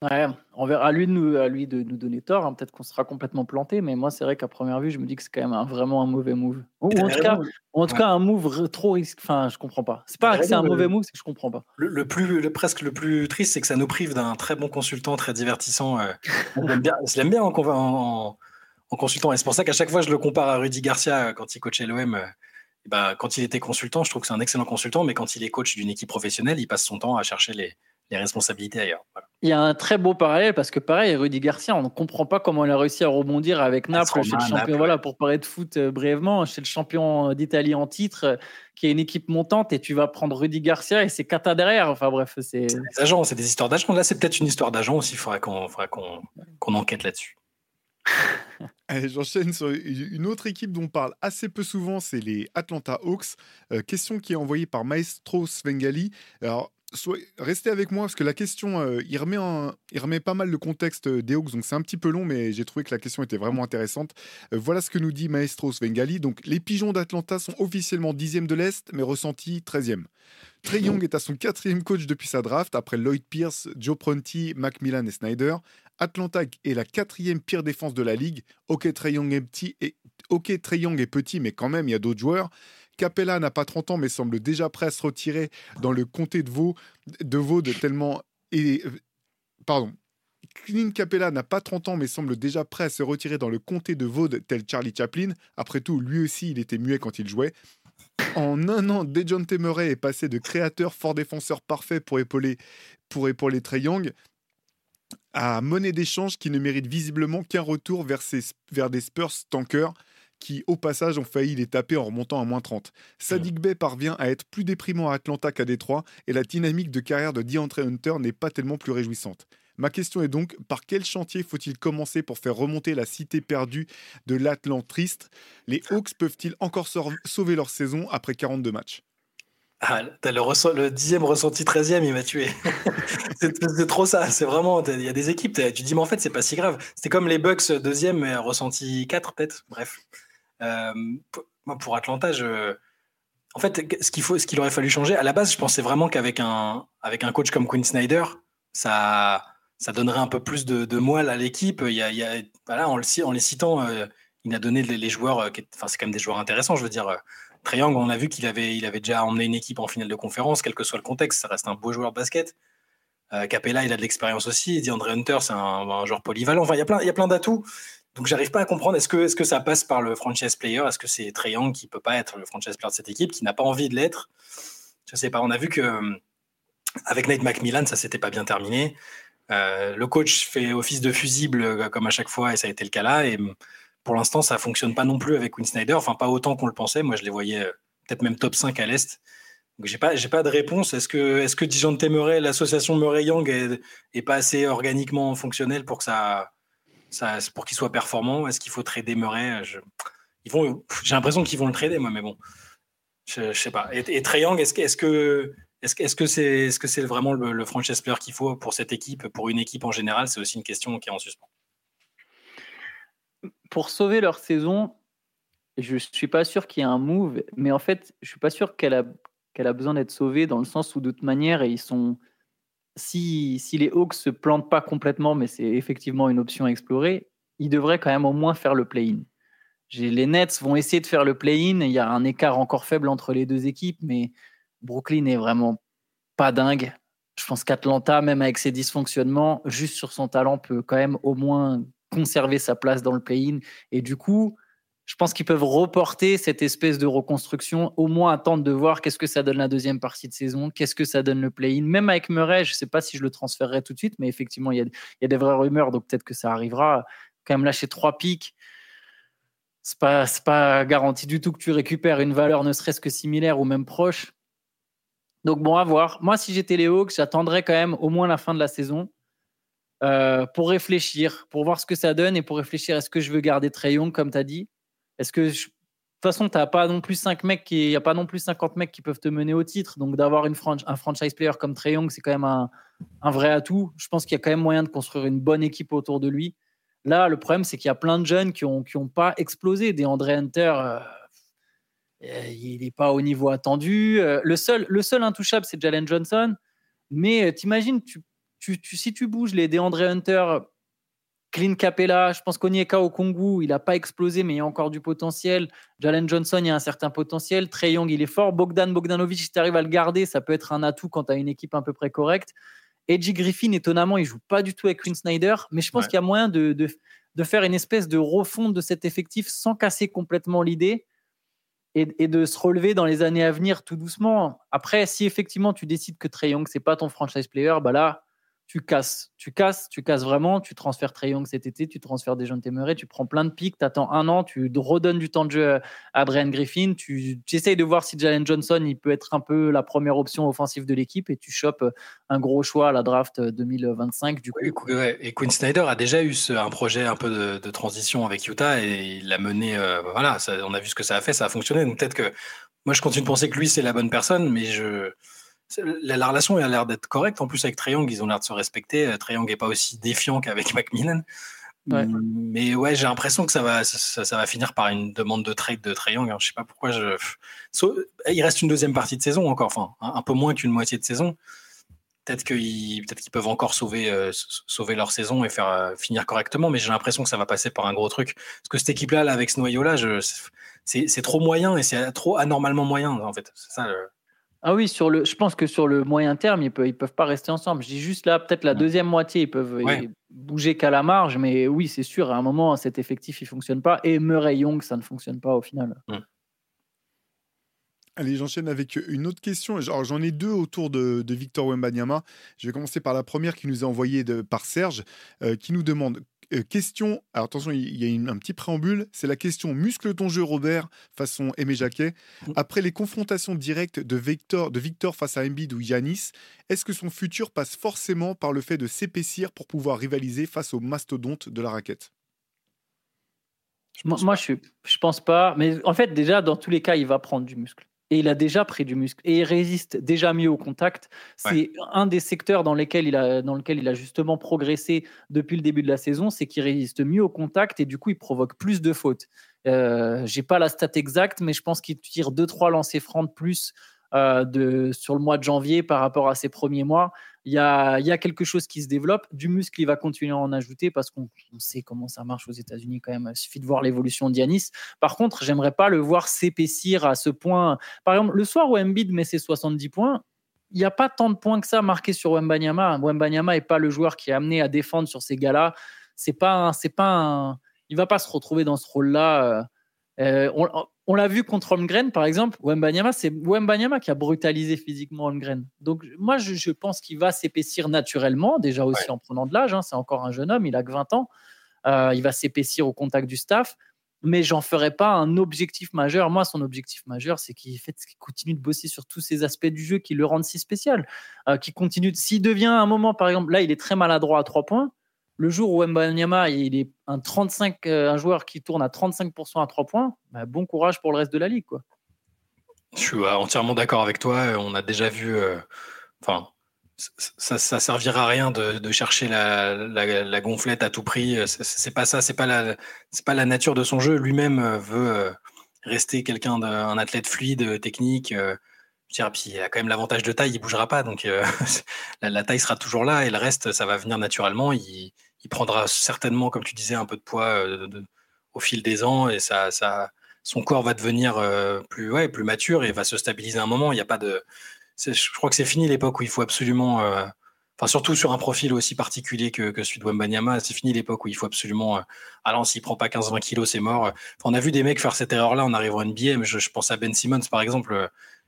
Speaker 1: Ouais, on verra à lui de nous, à lui de nous donner tort. Hein. Peut-être qu'on sera complètement planté, mais moi, c'est vrai qu'à première vue, je me dis que c'est quand même un, vraiment un mauvais move. Ou, en, tout cas, en tout cas, un move trop risque. Enfin, je comprends pas. C'est pas que c'est un mauvais move, c'est que je comprends pas.
Speaker 3: Le, plus, le, presque le plus triste, c'est que ça nous prive d'un très bon consultant, très divertissant. Euh, bien, je l'aime bien en, en, en, consultant, et c'est pour ça qu'à chaque fois, je le compare à Rudy Garcia euh, quand il coachait l'OM. Euh, bah, quand il était consultant, je trouve que c'est un excellent consultant, mais quand il est coach d'une équipe professionnelle, il passe son temps à chercher les, les responsabilités ailleurs.
Speaker 1: Il y a un très beau parallèle parce que pareil, Rudy Garcia, on ne comprend pas comment il a réussi à rebondir avec Naples chez le champion. Voilà, pour parler de foot euh, brièvement, chez le champion d'Italie en titre, euh, qui est une équipe montante, et tu vas prendre Rudy Garcia et c'est Kata derrière. Enfin bref, c'est.
Speaker 3: des agents, c'est des histoires d'agents. Là, c'est peut-être une histoire d'agent aussi. Il faudra qu'on qu'on enquête là-dessus. *laughs*
Speaker 2: J'enchaîne sur une autre équipe dont on parle assez peu souvent, c'est les Atlanta Hawks. Euh, question qui est envoyée par Maestro Svengali. Alors, restez avec moi parce que la question, euh, il, remet pas mal le contexte des Hawks, donc c'est un petit peu long, mais j'ai trouvé que la question était vraiment intéressante. Euh, voilà ce que nous dit Maestro Svengali. Donc, les Pigeons d'Atlanta sont officiellement 10e de l'Est, mais ressentis 13e. Trey Young est à son quatrième coach depuis sa draft, après Lloyd Pierce, Joe Prunty, Macmillan et Snyder. Atlanta est la quatrième pire défense de la ligue. Ok, Trey Young est petit, et... ok, Young est petit, mais quand même, il y a d'autres joueurs. Capella n'a pas 30 ans, mais semble déjà prêt à se retirer dans le comté de Vaud, de Vaud tellement. Et, pardon. Clint Capella n'a pas 30 ans, mais semble déjà prêt à se retirer dans le comté de Vaud, tel Charlie Chaplin. Après tout, lui aussi, il était muet quand il jouait. En un an, Dejon Murray est passé de créateur fort défenseur parfait pour épauler, pour épauler Trey Young à monnaie d'échange qui ne mérite visiblement qu'un retour vers, vers des Spurs tankers qui, au passage, ont failli les taper en remontant à moins 30. Sadiq Bey parvient à être plus déprimant à Atlanta qu'à Détroit et la dynamique de carrière de DeAndre Hunter n'est pas tellement plus réjouissante. Ma question est donc, par quel chantier faut-il commencer pour faire remonter la cité perdue de l'Atlant triste Les Hawks peuvent-ils encore sauver leur saison après 42 matchs?
Speaker 3: Ah, t'as le, le dixième ressenti 13e, il m'a tué. c'est trop ça. C'est vraiment, il y a des équipes, tu dis, mais en fait, c'est pas si grave. C'est comme les Bucks deuxième, mais ressenti 4, peut-être. Bref. Euh, pour Atlanta, en fait, ce qu'il aurait fallu changer, à la base, je pensais vraiment qu'avec un, coach comme Quinn Snyder, ça, donnerait un peu plus de, moelle à l'équipe. Il en, le, en les citant, euh, il a donné les, joueurs, euh, c'est quand même des joueurs intéressants, je veux dire. Triangle, on a vu qu'il avait, déjà emmené une équipe en finale de conférence, quel que soit le contexte, ça reste un beau joueur de basket. Capella, il a de l'expérience aussi. DeAndre Hunter, c'est un, un, joueur polyvalent. Enfin, il y a plein, il y a plein d'atouts. Donc j'arrive pas à comprendre, est-ce que, est que ça passe par le franchise player? Est-ce que c'est Young qui peut pas être le franchise player de cette équipe, qui n'a pas envie de l'être? Je sais pas, on a vu que euh, avec Nate McMillan, ça s'était pas bien terminé. Euh, le coach fait office de fusible euh, comme à chaque fois, et ça a été le cas là. Et pour l'instant, ça fonctionne pas non plus avec Quinn Snyder, enfin pas autant qu'on le pensait. Moi, je les voyais peut-être même top 5 à l'Est. Donc j'ai pas, j'ai pas de réponse. Est-ce que, est-ce que Dijon Murray, l'association Murray-Young est, est, pas assez organiquement fonctionnelle pour que ça pour qu'il soit performant Est-ce qu'il faut trader Murray vont, J'ai l'impression qu'ils vont le trader, moi, mais bon, je, ne sais pas. Et, et est-ce que c'est vraiment le, franchise player qu'il faut pour cette équipe, pour une équipe en général C'est aussi une question qui est en suspens.
Speaker 1: Pour sauver leur saison, je ne suis pas sûr qu'il y ait un move, mais en fait, je suis pas sûr qu'elle a qu'elle a besoin d'être sauvée dans le sens où de toute manière, ils sont si, les Hawks se plantent pas complètement, mais c'est effectivement une option à explorer, ils devraient quand même au moins faire le play-in. Les Nets vont essayer de faire le play-in. Il y a un écart encore faible entre les deux équipes, mais Brooklyn est vraiment pas dingue. Je pense qu'Atlanta, même avec ses dysfonctionnements, juste sur son talent, peut quand même au moins conserver sa place dans le play-in. Et du coup, je pense qu'ils peuvent reporter cette espèce de reconstruction, au moins attendre de voir qu'est-ce que ça donne la deuxième partie de saison, qu'est-ce que ça donne le play-in. Même avec Murray, je ne sais pas si je le transférerai tout de suite, mais effectivement, il y a, des vraies rumeurs, donc peut-être que ça arrivera. Quand même lâcher trois pics, c'est pas, pas garanti du tout que tu récupères une valeur ne serait-ce que similaire ou même proche. Donc bon, à voir. Moi, si j'étais les Hawks, j'attendrais quand même au moins la fin de la saison euh, pour réfléchir, pour voir ce que ça donne et pour réfléchir est-ce que je veux garder Trey Young, comme tu as dit Est-ce que de toute façon, tu pas non plus 5 mecs qui, n'y a pas non plus 50 mecs qui peuvent te mener au titre. Donc d'avoir une un franchise player comme Trey Young, c'est quand même un, un, vrai atout. Je pense qu'il y a quand même moyen de construire une bonne équipe autour de lui. Là, le problème, c'est qu'il y a plein de jeunes qui n'ont qui ont pas explosé. Des Hunter, euh, euh, il n'est pas au niveau attendu. Euh, le, seul, le seul intouchable, c'est Jalen Johnson. Mais t'imagines, tu, tu, tu, si tu bouges les DeAndre Hunter, Clint Capella, je pense qu'Onyeka au Congo, il n'a pas explosé, mais il y a encore du potentiel. Jalen Johnson, il y a un certain potentiel. Trey Young, il est fort. Bogdan Bogdanovic, si tu arrives à le garder, ça peut être un atout quand tu as une équipe à peu près correcte. Edgy Griffin, étonnamment, il joue pas du tout avec Quinn Snyder, mais je pense qu'il y a moyen de, de, faire une espèce de refonte de cet effectif sans casser complètement l'idée et, et, de se relever dans les années à venir tout doucement. Après, si effectivement tu décides que Trey Young, c'est pas ton franchise player, bah là, tu casses, tu casses, tu casses vraiment, tu transfères Trey Young cet été, tu transfères des jeunes Murray, tu prends plein de pics, tu attends un an, tu redonnes du temps de jeu à Brian Griffin, tu, essayes de voir si Jalen Johnson il peut être un peu la première option offensive de l'équipe et tu chopes un gros choix à la draft 2025 du coup.
Speaker 3: et Quinn Snyder a déjà eu un projet un peu de, transition avec Utah et il l'a mené, euh, voilà, on a vu ce que ça a fait, ça a fonctionné, donc peut-être que moi je continue de penser que lui c'est la bonne personne, mais je la, relation a l'air d'être correcte. En plus, avec Triangle, ils ont l'air de se respecter. Euh, Triangle n'est pas aussi défiant qu'avec Macmillan. Mais ouais, j'ai l'impression que ça va, ça, va finir par une demande de trade de Triangle. Hein. Je sais pas pourquoi. Je... il reste une deuxième partie de saison encore, enfin, un, peu moins qu'une moitié de saison. Peut-être qu'ils peut qu'ils peuvent encore sauver, euh, sauver leur saison et faire euh, finir correctement, mais j'ai l'impression que ça va passer par un gros truc. Parce que cette équipe-là, là, avec ce noyau-là, c'est trop moyen et c'est trop anormalement moyen, en fait. C'est ça.
Speaker 1: Ah oui, sur le, je pense que sur le moyen terme, ils peuvent, ils peuvent pas rester ensemble. Je dis juste là, peut-être la deuxième moitié, ils peuvent bouger qu'à la marge, mais oui, c'est sûr, à un moment, cet effectif, il fonctionne pas. Et Murray Young, ça ne fonctionne pas au final.
Speaker 2: Allez, j'enchaîne avec une autre question. J'en ai deux autour de, Victor Wembanyama. Je vais commencer par la première qui nous est envoyée de, par Serge, euh, qui nous demande euh, question, alors attention, il y a un petit préambule, c'est la question muscle ton jeu Robert façon Aimé Jacquet. Mmh. Après les confrontations directes de Victor, de Victor face à Embiid ou Yanis, est-ce que son futur passe forcément par le fait de s'épaissir pour pouvoir rivaliser face aux mastodontes de la raquette?
Speaker 1: Moi, je, je pense pas, mais en fait déjà dans tous les cas, il va prendre du muscle et il a déjà pris du muscle et il résiste déjà mieux au contact. C'est un des secteurs dans, lesquels il a, dans lequel il a justement progressé depuis le début de la saison, c'est qu'il résiste mieux au contact et du coup il provoque plus de fautes. Euh, J'ai pas la stat exacte, mais je pense qu'il tire 2-3 lancers francs de plus euh, de, sur le mois de janvier par rapport à ses premiers mois. Il y, a, quelque chose qui se développe. Du muscle, il va continuer à en ajouter parce qu'on sait comment ça marche aux États-Unis quand même. Il suffit de voir l'évolution d'Yanis. Par contre, j'aimerais pas le voir s'épaissir à ce point. Par exemple, le soir où Embiid met ses 70 points, il n'y a pas tant de points que ça marqués sur Wembanyama. Wembanyama n'est pas le joueur qui est amené à défendre sur ces gars-là. C'est pas, c'est pas un... il va pas se retrouver dans ce rôle-là. Euh, on, on l'a vu contre Holmgren, par exemple. Wembanyama, c'est Wembanyama qui a brutalisé physiquement Holmgren. Donc, moi, je, pense qu'il va s'épaissir naturellement, déjà aussi en prenant de l'âge. Hein. c'est encore un jeune homme, il a que 20 ans. Euh, il va s'épaissir au contact du staff. Mais j'en ferai pas un objectif majeur. Moi, son objectif majeur, c'est qu'il continue de bosser sur tous ces aspects du jeu qui le rendent si spécial. Euh, qui continue. S'il devient un moment, par exemple, là, il est très maladroit à trois points le jour où Mbanyama il est un 35, euh, un joueur qui tourne à 35% à 3 points, bah, bon courage pour le reste de la ligue, quoi.
Speaker 3: Je suis euh, entièrement d'accord avec toi. On a déjà vu, euh, enfin, ça, ça servira à rien de, chercher la, gonflette à tout prix. C'est pas ça, c'est pas pas la nature de son jeu. Lui-même veut rester quelqu'un d'un athlète fluide, technique. Je puis il a quand même l'avantage de taille, il bougera pas, donc euh, *laughs* la, taille sera toujours là et le reste, ça va venir naturellement. Prendra certainement, comme tu disais, un peu de poids euh, au fil des ans et ça, ça, son corps va devenir euh, plus, ouais, plus mature et va se stabiliser un moment. Il n'y a pas de, je crois que c'est fini l'époque où il faut absolument enfin surtout sur un profil aussi particulier que, celui de Wembanyama, c'est fini l'époque où il faut absolument, euh, ah s'il prend pas 15-20 kilos, c'est mort. on a vu des mecs faire cette erreur-là en arrivant en NBA, mais je, pense à Ben Simmons par exemple, euh,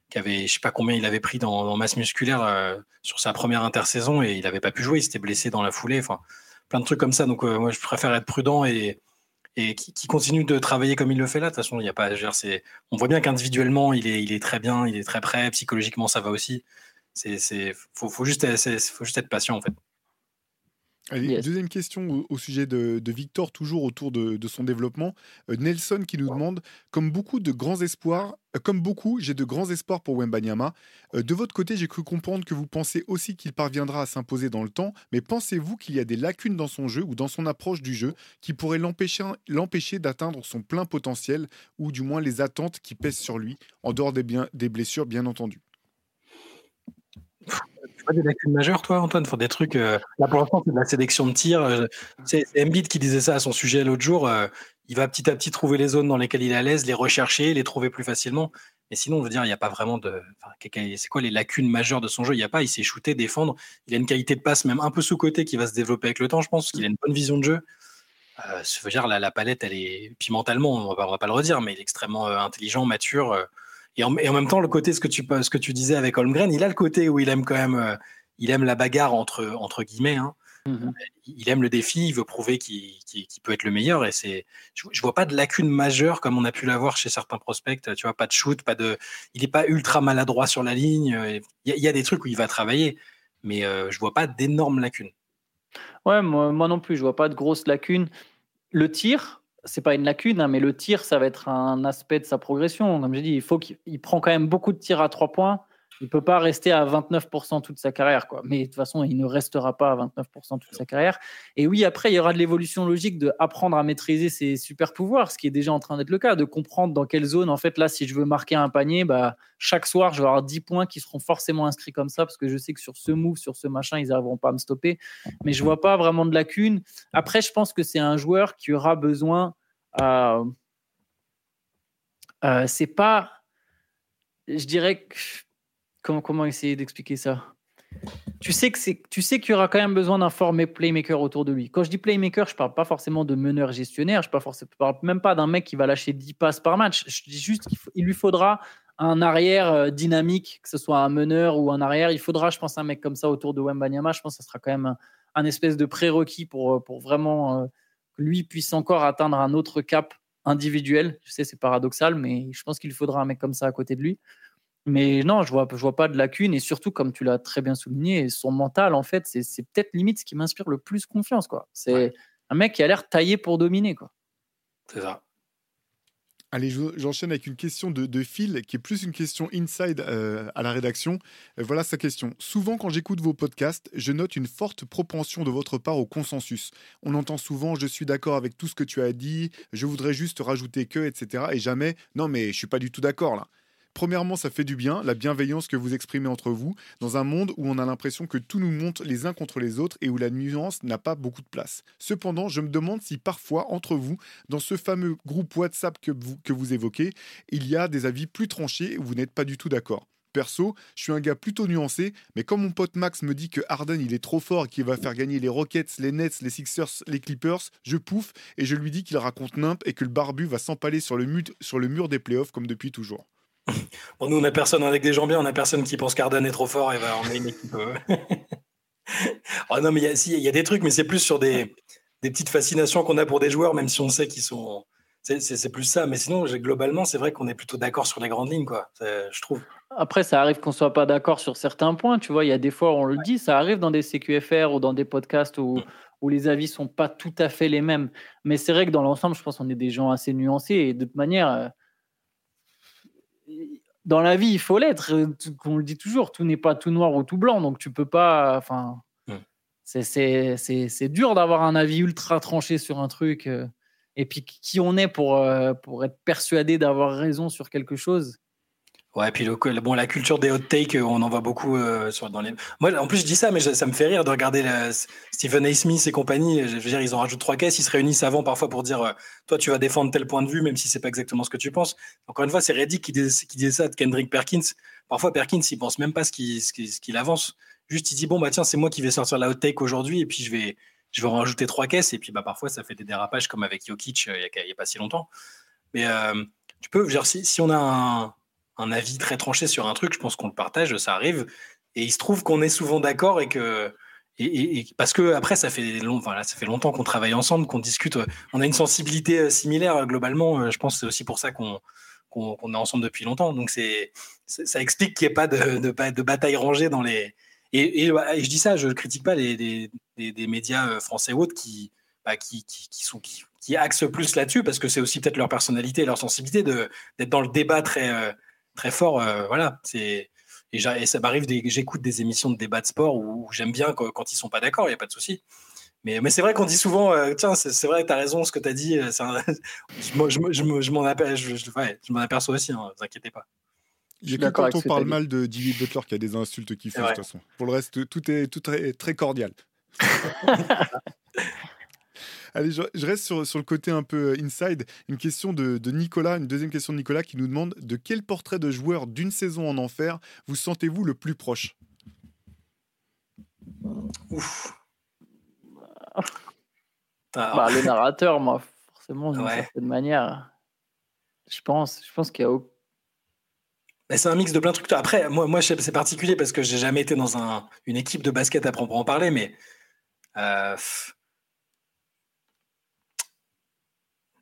Speaker 3: qui avait, je sais pas combien il avait pris dans, masse musculaire euh, sur sa première intersaison et il avait pas pu jouer, il s'était blessé dans la foulée, enfin plein de trucs comme ça. Donc moi je préfère être prudent et et qui, continue de travailler comme il le fait là. De toute façon, il y a pas, c'est, on voit bien qu'individuellement, il est, il est très bien, il est très prêt, psychologiquement, ça va aussi. C'est, faut, faut, juste, faut juste être patient en fait.
Speaker 2: Deuxième question au, sujet de, Victor, toujours autour de, son développement. Euh, Nelson qui nous demande, comme beaucoup de grands espoirs, euh, comme beaucoup, j'ai de grands espoirs pour Wembanyama. Euh, de votre côté, j'ai cru comprendre que vous pensez aussi qu'il parviendra à s'imposer dans le temps, mais pensez-vous qu'il y a des lacunes dans son jeu ou dans son approche du jeu qui pourraient l'empêcher d'atteindre son plein potentiel, ou du moins les attentes qui pèsent sur lui, en dehors des, des blessures bien entendu? *laughs*
Speaker 3: vois des lacunes majeures, toi, Antoine? Faut des trucs. Euh, là, pour l'instant, c'est de la sélection de tir. Euh, c'est Embiid qui disait ça à son sujet l'autre jour. Euh, il va petit à petit trouver les zones dans lesquelles il est à l'aise, les rechercher, les trouver plus facilement. Mais sinon, on veut dire, il n'y a pas vraiment de. c'est quoi les lacunes majeures de son jeu? Il n'y a pas. Il sait shooter, défendre. Il a une qualité de passe, même un peu sous-côté, qui va se développer avec le temps, je pense. qu'il a une bonne vision de jeu. Euh, ça veut dire, la, la palette, elle est. Puis mentalement, on ne va pas le redire, mais il est extrêmement intelligent, mature. Et en, même temps, le côté, ce que tu, ce que tu disais avec Holmgren, il a le côté où il aime quand même, euh, il aime la bagarre entre, entre guillemets. Hein. Mmh il aime le défi, il veut prouver qu'il peut être le meilleur. Et c'est, je, ne vois pas de lacune majeure comme on a pu l'avoir chez certains prospects. Tu vois, pas de shoot, pas de, il n'est pas ultra maladroit sur la ligne. Il y, a des trucs où il va travailler, mais euh, je vois pas d'énormes lacunes.
Speaker 1: Ouais, moi, moi, non plus, je vois pas de grosses lacunes. Le tir, c'est pas une lacune, hein, mais le tir, ça va être un aspect de sa progression. Comme j'ai dit, il faut qu'il prend quand même beaucoup de tirs à trois points. Il peut pas rester à 29% toute sa carrière, quoi. Mais de toute façon, il ne restera pas à 29% toute sa carrière. Et oui, après, il y aura de l'évolution logique de apprendre à maîtriser ses super pouvoirs, ce qui est déjà en train d'être le cas, de comprendre dans quelle zone, en fait, là, si je veux marquer un panier, bah, chaque soir, je vais avoir 10 points qui seront forcément inscrits comme ça, parce que je sais que sur ce move, sur ce machin, ils n'arriveront pas à me stopper. Mais je vois pas vraiment de lacune. Après, je pense que c'est un joueur qui aura besoin euh, euh, c'est pas. Je dirais que. Comment, essayer d'expliquer ça? Tu sais que c'est, tu sais qu'il y aura quand même besoin d'un fort playmaker autour de lui. Quand je dis playmaker, je parle pas forcément de meneur gestionnaire, je parle, parle même pas d'un mec qui va lâcher 10 passes par match. Je dis juste qu'il lui faudra un arrière euh, dynamique, que ce soit un meneur ou un arrière. Il faudra, je pense, un mec comme ça autour de Wembanyama. Je pense que ce sera quand même un, espèce de prérequis pour, pour vraiment lui puisse encore atteindre un autre cap individuel. Je sais, c'est paradoxal, mais je pense qu'il faudra un mec comme ça à côté de lui. Mais non, je vois, je vois pas de lacune. Et surtout, comme tu l'as très bien souligné, son mental, en fait, c'est peut-être limite ce qui m'inspire le plus confiance. quoi. C'est un mec qui a l'air taillé pour dominer. quoi.
Speaker 3: C'est ça.
Speaker 2: Allez, j'enchaîne avec une question de, Phil, qui est plus une question inside euh, à la rédaction. Euh, voilà sa question. Souvent, quand j'écoute vos podcasts, je note une forte propension de votre part au consensus. On entend souvent je suis d'accord avec tout ce que tu as dit, je voudrais juste rajouter que, etc. Et jamais non, mais je suis pas du tout d'accord là. Premièrement, ça fait du bien, la bienveillance que vous exprimez entre vous, dans un monde où on a l'impression que tout nous monte les uns contre les autres et où la nuance n'a pas beaucoup de place. Cependant, je me demande si parfois, entre vous, dans ce fameux groupe WhatsApp que vous, que vous évoquez, il y a des avis plus tranchés où vous n'êtes pas du tout d'accord. Perso, je suis un gars plutôt nuancé, mais quand mon pote Max me dit que Harden il est trop fort et qu'il va faire gagner les Rockets, les Nets, les Sixers, les Clippers, je pouffe et je lui dis qu'il raconte nimp et que le barbu va s'empaler sur, sur le mur des playoffs comme depuis toujours.
Speaker 3: Bon, nous, on a personne avec des gens bien, on a personne qui pense qu'Arden est trop fort et va emmener une équipe. Euh. *laughs* oh, non, mais il y, a des trucs, mais c'est plus sur des, petites fascinations qu'on a pour des joueurs, même si on sait qu'ils sont. C'est plus ça, mais sinon, globalement, c'est vrai qu'on est plutôt d'accord sur les grandes lignes, quoi. Je trouve.
Speaker 1: Après, ça arrive qu'on soit pas d'accord sur certains points. Tu vois, il y a des fois, on le dit, ça arrive dans des CQFR ou dans des podcasts où, mm. où les avis sont pas tout à fait les mêmes. Mais c'est vrai que dans l'ensemble, je pense qu'on est des gens assez nuancés et de toute manière euh, dans la vie, il faut l'être. On le dit toujours, tout n'est pas tout noir ou tout blanc. Donc, tu peux pas. Enfin, hmm. c'est dur d'avoir un avis ultra tranché sur un truc. Euh, et puis, qui on est pour, euh, pour être persuadé d'avoir raison sur quelque chose
Speaker 3: Ouais, puis le, bon, la culture des hot takes, euh, on en voit beaucoup euh, dans les. Moi, en plus, je dis ça, mais ça me fait rire de regarder Stephen A. Smith et compagnie. Je veux dire, ils en rajoutent trois caisses, ils se réunissent avant parfois pour dire Toi, tu vas défendre tel point de vue, même si c'est pas exactement ce que tu penses. Encore une fois, c'est Reddick qui, disait ça de Kendrick Perkins. Parfois, Perkins, il pense même pas ce qu'il avance. Juste, il dit Bon, bah tiens, c'est moi qui vais sortir la hot take aujourd'hui, et puis je vais, je vais en rajouter trois caisses. Et puis, bah, parfois, ça fait des dérapages comme avec Jokic il n'y a, pas si longtemps. Mais tu peux, dire, si, si on a un un avis très tranché sur un truc, je pense qu'on le partage, ça arrive. Et il se trouve qu'on est souvent d'accord et que. Parce que après, ça fait, long, ça fait longtemps qu'on travaille ensemble, qu'on discute. On a une sensibilité euh, similaire euh, globalement. Euh, je pense que c'est aussi pour ça qu'on qu'on est ensemble depuis longtemps. Donc c'est ça explique qu'il n'y ait pas de, de, bataille rangée dans les. Et, je dis ça, je ne critique pas les, des médias français ou autres bah, qui, qui, qui, sont, qui, qui axent plus là-dessus parce que c'est aussi peut-être leur personnalité et leur sensibilité d'être dans le débat très très fort. Euh, voilà, c'est et, ça m'arrive, j'écoute des émissions de débat de sport où, j'aime bien quand, ils sont pas d'accord, il y a pas de souci. Mais, mais c'est vrai qu'on dit souvent, euh, tiens, c'est vrai, tu as raison, ce que tu as dit. Je, m'en aperçois aussi, hein, vous inquiétez pas.
Speaker 2: Il a quand on parle mal de Jimmy Butler qu'il y a des insultes qui font, de toute façon. Pour le reste, tout est, tout est très cordial. *laughs* Allez, je, reste sur, sur, le côté un peu euh, inside. Une question de, de, Nicolas, une deuxième question de Nicolas qui nous demande de quel portrait de joueur d'une saison en enfer vous sentez-vous le plus proche?
Speaker 1: Ouf. Bah, le narrateur, moi, forcément, d'une certaine manière. Je pense, je pense qu'il y a.
Speaker 3: C'est un mix de plein de trucs. Après, moi, moi c'est particulier parce que j'ai jamais été dans un, une équipe de basket à proprement parler, mais euh,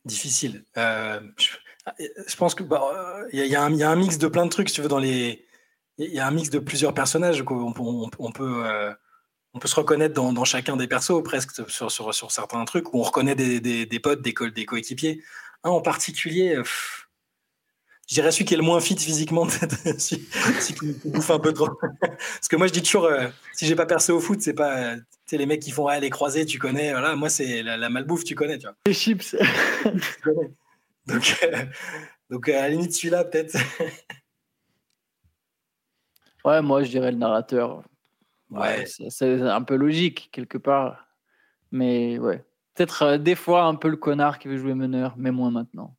Speaker 3: difficile. Euh, je, pense que bah, il y, a un mix de plein de trucs, si tu veux, dans les. Il y a un mix de plusieurs personnages qu'on on, peut. Euh, on peut se reconnaître dans, chacun des persos, presque sur, sur, certains trucs, où on reconnaît des, des, potes, des, des coéquipiers. Un en particulier, je dirais celui qui est le moins fit physiquement, *laughs* celui qui bouffe un peu trop. *laughs* Parce que moi, je dis toujours, euh, si j'ai pas percé au foot, c'est pas les mecs qui font ah, les croisés, tu connais. Voilà, moi, c'est la, malbouffe, tu connais. Tu vois.
Speaker 1: Les chips. *laughs*
Speaker 3: Donc, euh, donc à la limite, celui-là, peut-être.
Speaker 1: ouais, moi, je dirais le narrateur. Ouais. C'est un peu logique, quelque part. Mais ouais. Peut-être euh, des fois un peu le connard qui veut jouer meneur, mais moins maintenant.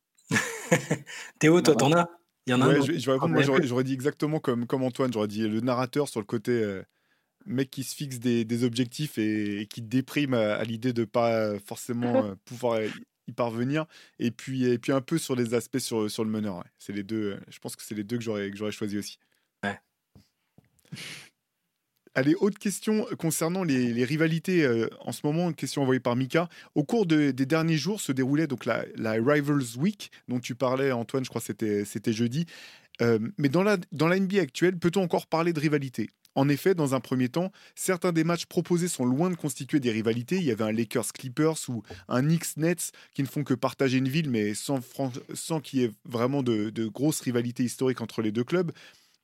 Speaker 1: *laughs*
Speaker 3: Théo, toi, t'en as?
Speaker 2: Il y en a un. j'aurais dit exactement comme, comme Antoine. J'aurais dit le narrateur sur le côté mec qui se fixe des, objectifs et, qui déprime à, l'idée de pas forcément *laughs* euh, pouvoir y parvenir. Et puis, et puis un peu sur les aspects sur, sur le meneur. C'est les deux. Euh, je pense que c'est les deux que j'aurais que j'aurais choisi aussi. Ouais. Allez, autre question concernant les, rivalités euh, en ce moment, une question envoyée par Mika. Au cours des derniers jours se déroulait donc la, Rivals Week dont tu parlais, Antoine, je crois que c'était, jeudi. mais dans la, dans la NBA actuelle, peut-on encore parler de rivalité? En effet, dans un premier temps, certains des matchs proposés sont loin de constituer des rivalités. Il y avait un Lakers-Clippers ou un Knicks-Nets qui ne font que partager une ville, mais sans, sans qu'il y ait vraiment de, de grosses rivalités historiques entre les deux clubs.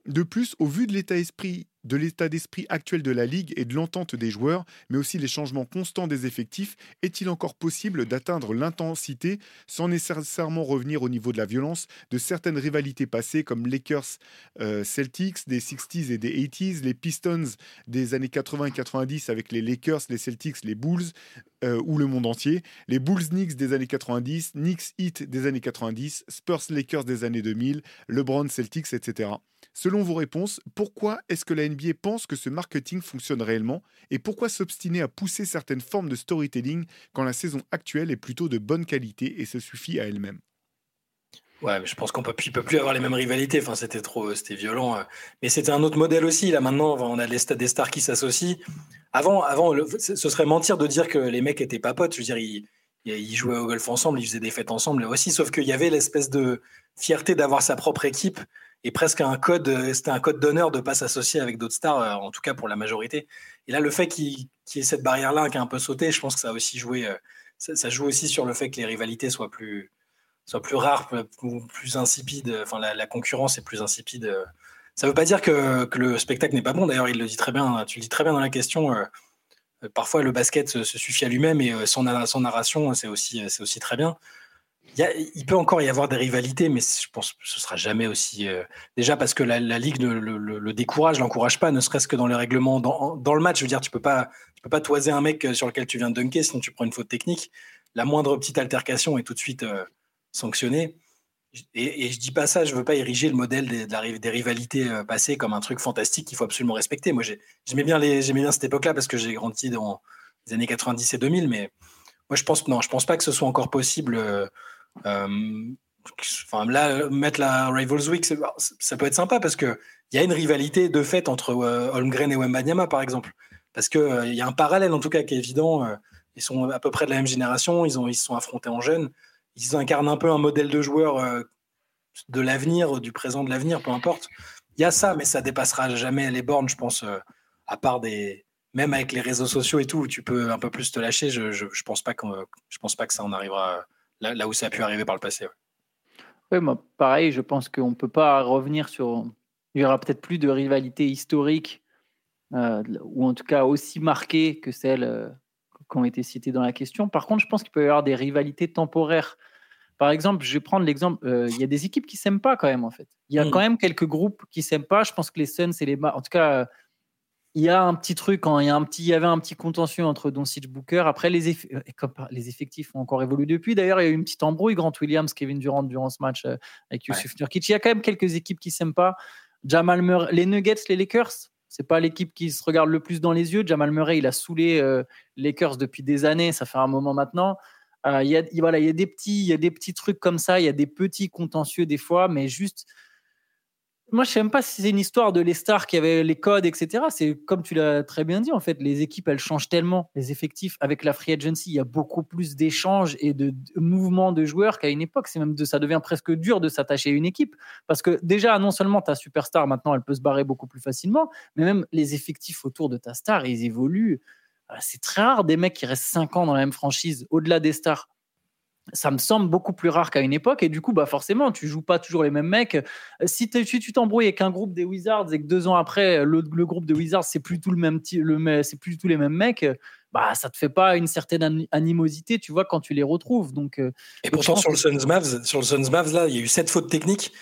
Speaker 2: De plus, au vu de l'état d'esprit actuel de la Ligue et de l'entente des joueurs, mais aussi les changements constants des effectifs, est-il encore possible d'atteindre l'intensité sans nécessairement revenir au niveau de la violence de certaines rivalités passées comme Lakers euh, Celtics des 60s et des 80s, les Pistons des années 80 et 90 avec les Lakers, les Celtics, les Bulls euh, ou le monde entier, les Bulls Knicks des années 90, Knicks Heat des années 90, Spurs Lakers des années 2000, LeBron Celtics, etc. Selon vos réponses, pourquoi est-ce que la NBA pense que ce marketing fonctionne réellement et pourquoi s'obstiner à pousser certaines formes de storytelling quand la saison actuelle est plutôt de bonne qualité et se suffit à elle-même?
Speaker 3: Ouais, je pense qu'on peut, peut plus avoir les mêmes rivalités. Enfin, c'était trop, c'était violent. Euh. Mais c'était un autre modèle aussi. Là, maintenant, on a des stars qui s'associent. Avant, avant, ce serait mentir de dire que les mecs étaient pas potes. Je veux dire, ils, ils jouaient au golf ensemble, ils faisaient des fêtes ensemble aussi. Sauf qu'il y avait l'espèce de fierté d'avoir sa propre équipe et presque un code, euh, c'était un code d'honneur de ne pas s'associer avec d'autres stars, euh, en tout cas pour la majorité. Et là, le fait qu'il y ait cette barrière-là qui a un peu sauté, je pense que ça aussi joué, euh, ça, joue aussi sur le fait que les rivalités soient plus, soient plus rares, plus, plus insipides. Enfin, la, concurrence est plus insipide. Ça ne veut pas dire que, le spectacle n'est pas bon. D'ailleurs, il le dit très bien. Tu le dis très bien dans la question. parfois, le basket se, suffit à lui-même et son, narration, c'est aussi très bien. Il peut encore y avoir des rivalités, mais je pense que ce sera jamais aussi. Euh, déjà parce que la, ligue le, le, décourage, l'encourage pas, ne serait-ce que dans les règlements, dans, le match. Je veux dire, tu peux pas, tu peux pas toiser un mec sur lequel tu viens de dunker, sinon tu prends une faute technique. La moindre petite altercation est tout de suite euh, sanctionnée. Et, et, je dis pas ça, je veux pas ériger le modèle des, rivalités euh, passées comme un truc fantastique qu'il faut absolument respecter. Moi, j'aimais bien, bien cette époque-là parce que j'ai grandi dans les années 90 et 2000, mais moi, je pense non, je pense pas que ce soit encore possible. Euh, enfin, là, mettre la Rivals Week, ça peut être sympa parce qu'il y a une rivalité de fait entre euh, Holmgren et Wembanyama, par exemple. Parce qu'il euh, y a un parallèle, en tout cas, qui est évident. ils sont à peu près de la même génération, ils, ont, ils se sont affrontés en jeunes. Ils incarnent un peu un modèle de joueur de l'avenir, du présent, de l'avenir, peu importe. Il y a ça, mais ça dépassera jamais les bornes, je pense, à part des. Même avec les réseaux sociaux et tout, où tu peux un peu plus te lâcher, je, je, je pense pense pas que ça en arrivera là, où ça a pu arriver par le passé.
Speaker 1: Oui, moi, pareil, je pense qu'on ne peut pas revenir sur. Il y aura peut-être plus de rivalité historique, euh, ou en tout cas aussi marquée que celles euh, qui ont été citées dans la question. Par contre, je pense qu'il peut y avoir des rivalités temporaires. Par exemple, je vais prendre l'exemple, euh, il y a des équipes qui ne s'aiment pas quand même, en fait. Il y a mm. quand même quelques groupes qui ne s'aiment pas. Je pense que les Suns et les... En tout cas, il y a un petit truc, quand il y, a un petit, il y avait un petit contentieux entre Doncic Booker. Après, les, euh, les effectifs ont encore évolué depuis. D'ailleurs, il y a eu une petite embrouille, Grant Williams, Kevin Durant durant ce match euh, avec Yusuf Nurkic. Il y a quand même quelques équipes qui s'aiment pas. Jamal Murray, les Nuggets, les Lakers, c'est pas l'équipe qui se regarde le plus dans les yeux. Jamal Murray, il a saoulé euh, les Lakers depuis des années, ça fait un moment maintenant. il, y a, voilà, il, y a des petits, il y a des petits trucs comme ça, il y a des petits contentieux des fois, mais juste moi, je sais même pas si c'est une histoire de les stars qui avaient les codes, etc. C'est comme tu l'as très bien dit, en fait, les équipes, elles changent tellement. Les effectifs, avec la free agency, il y a beaucoup plus d'échanges et de, mouvements de joueurs qu'à une époque. C'est même de, ça devient presque dur de s'attacher à une équipe. Parce que déjà, non seulement ta superstar, maintenant, elle peut se barrer beaucoup plus facilement, mais même les effectifs autour de ta star, ils évoluent. C'est très rare des mecs qui restent 5 ans dans la même franchise, au-delà des stars ça me semble beaucoup plus rare qu'à une époque. Et du coup, bah forcément, tu joues pas toujours les mêmes mecs. Euh, si tu t'embrouilles avec un groupe des Wizards et que deux ans après, le, groupe de Wizards, c'est plus tout le même, le, c'est plus tous les mêmes mecs, bah ça te fait pas une certaine animosité, tu vois, quand tu les retrouves. Donc, euh,
Speaker 3: et pourtant, sur le Suns Mavs, sur le Suns Mavs, là, il y a eu sept fautes techniques.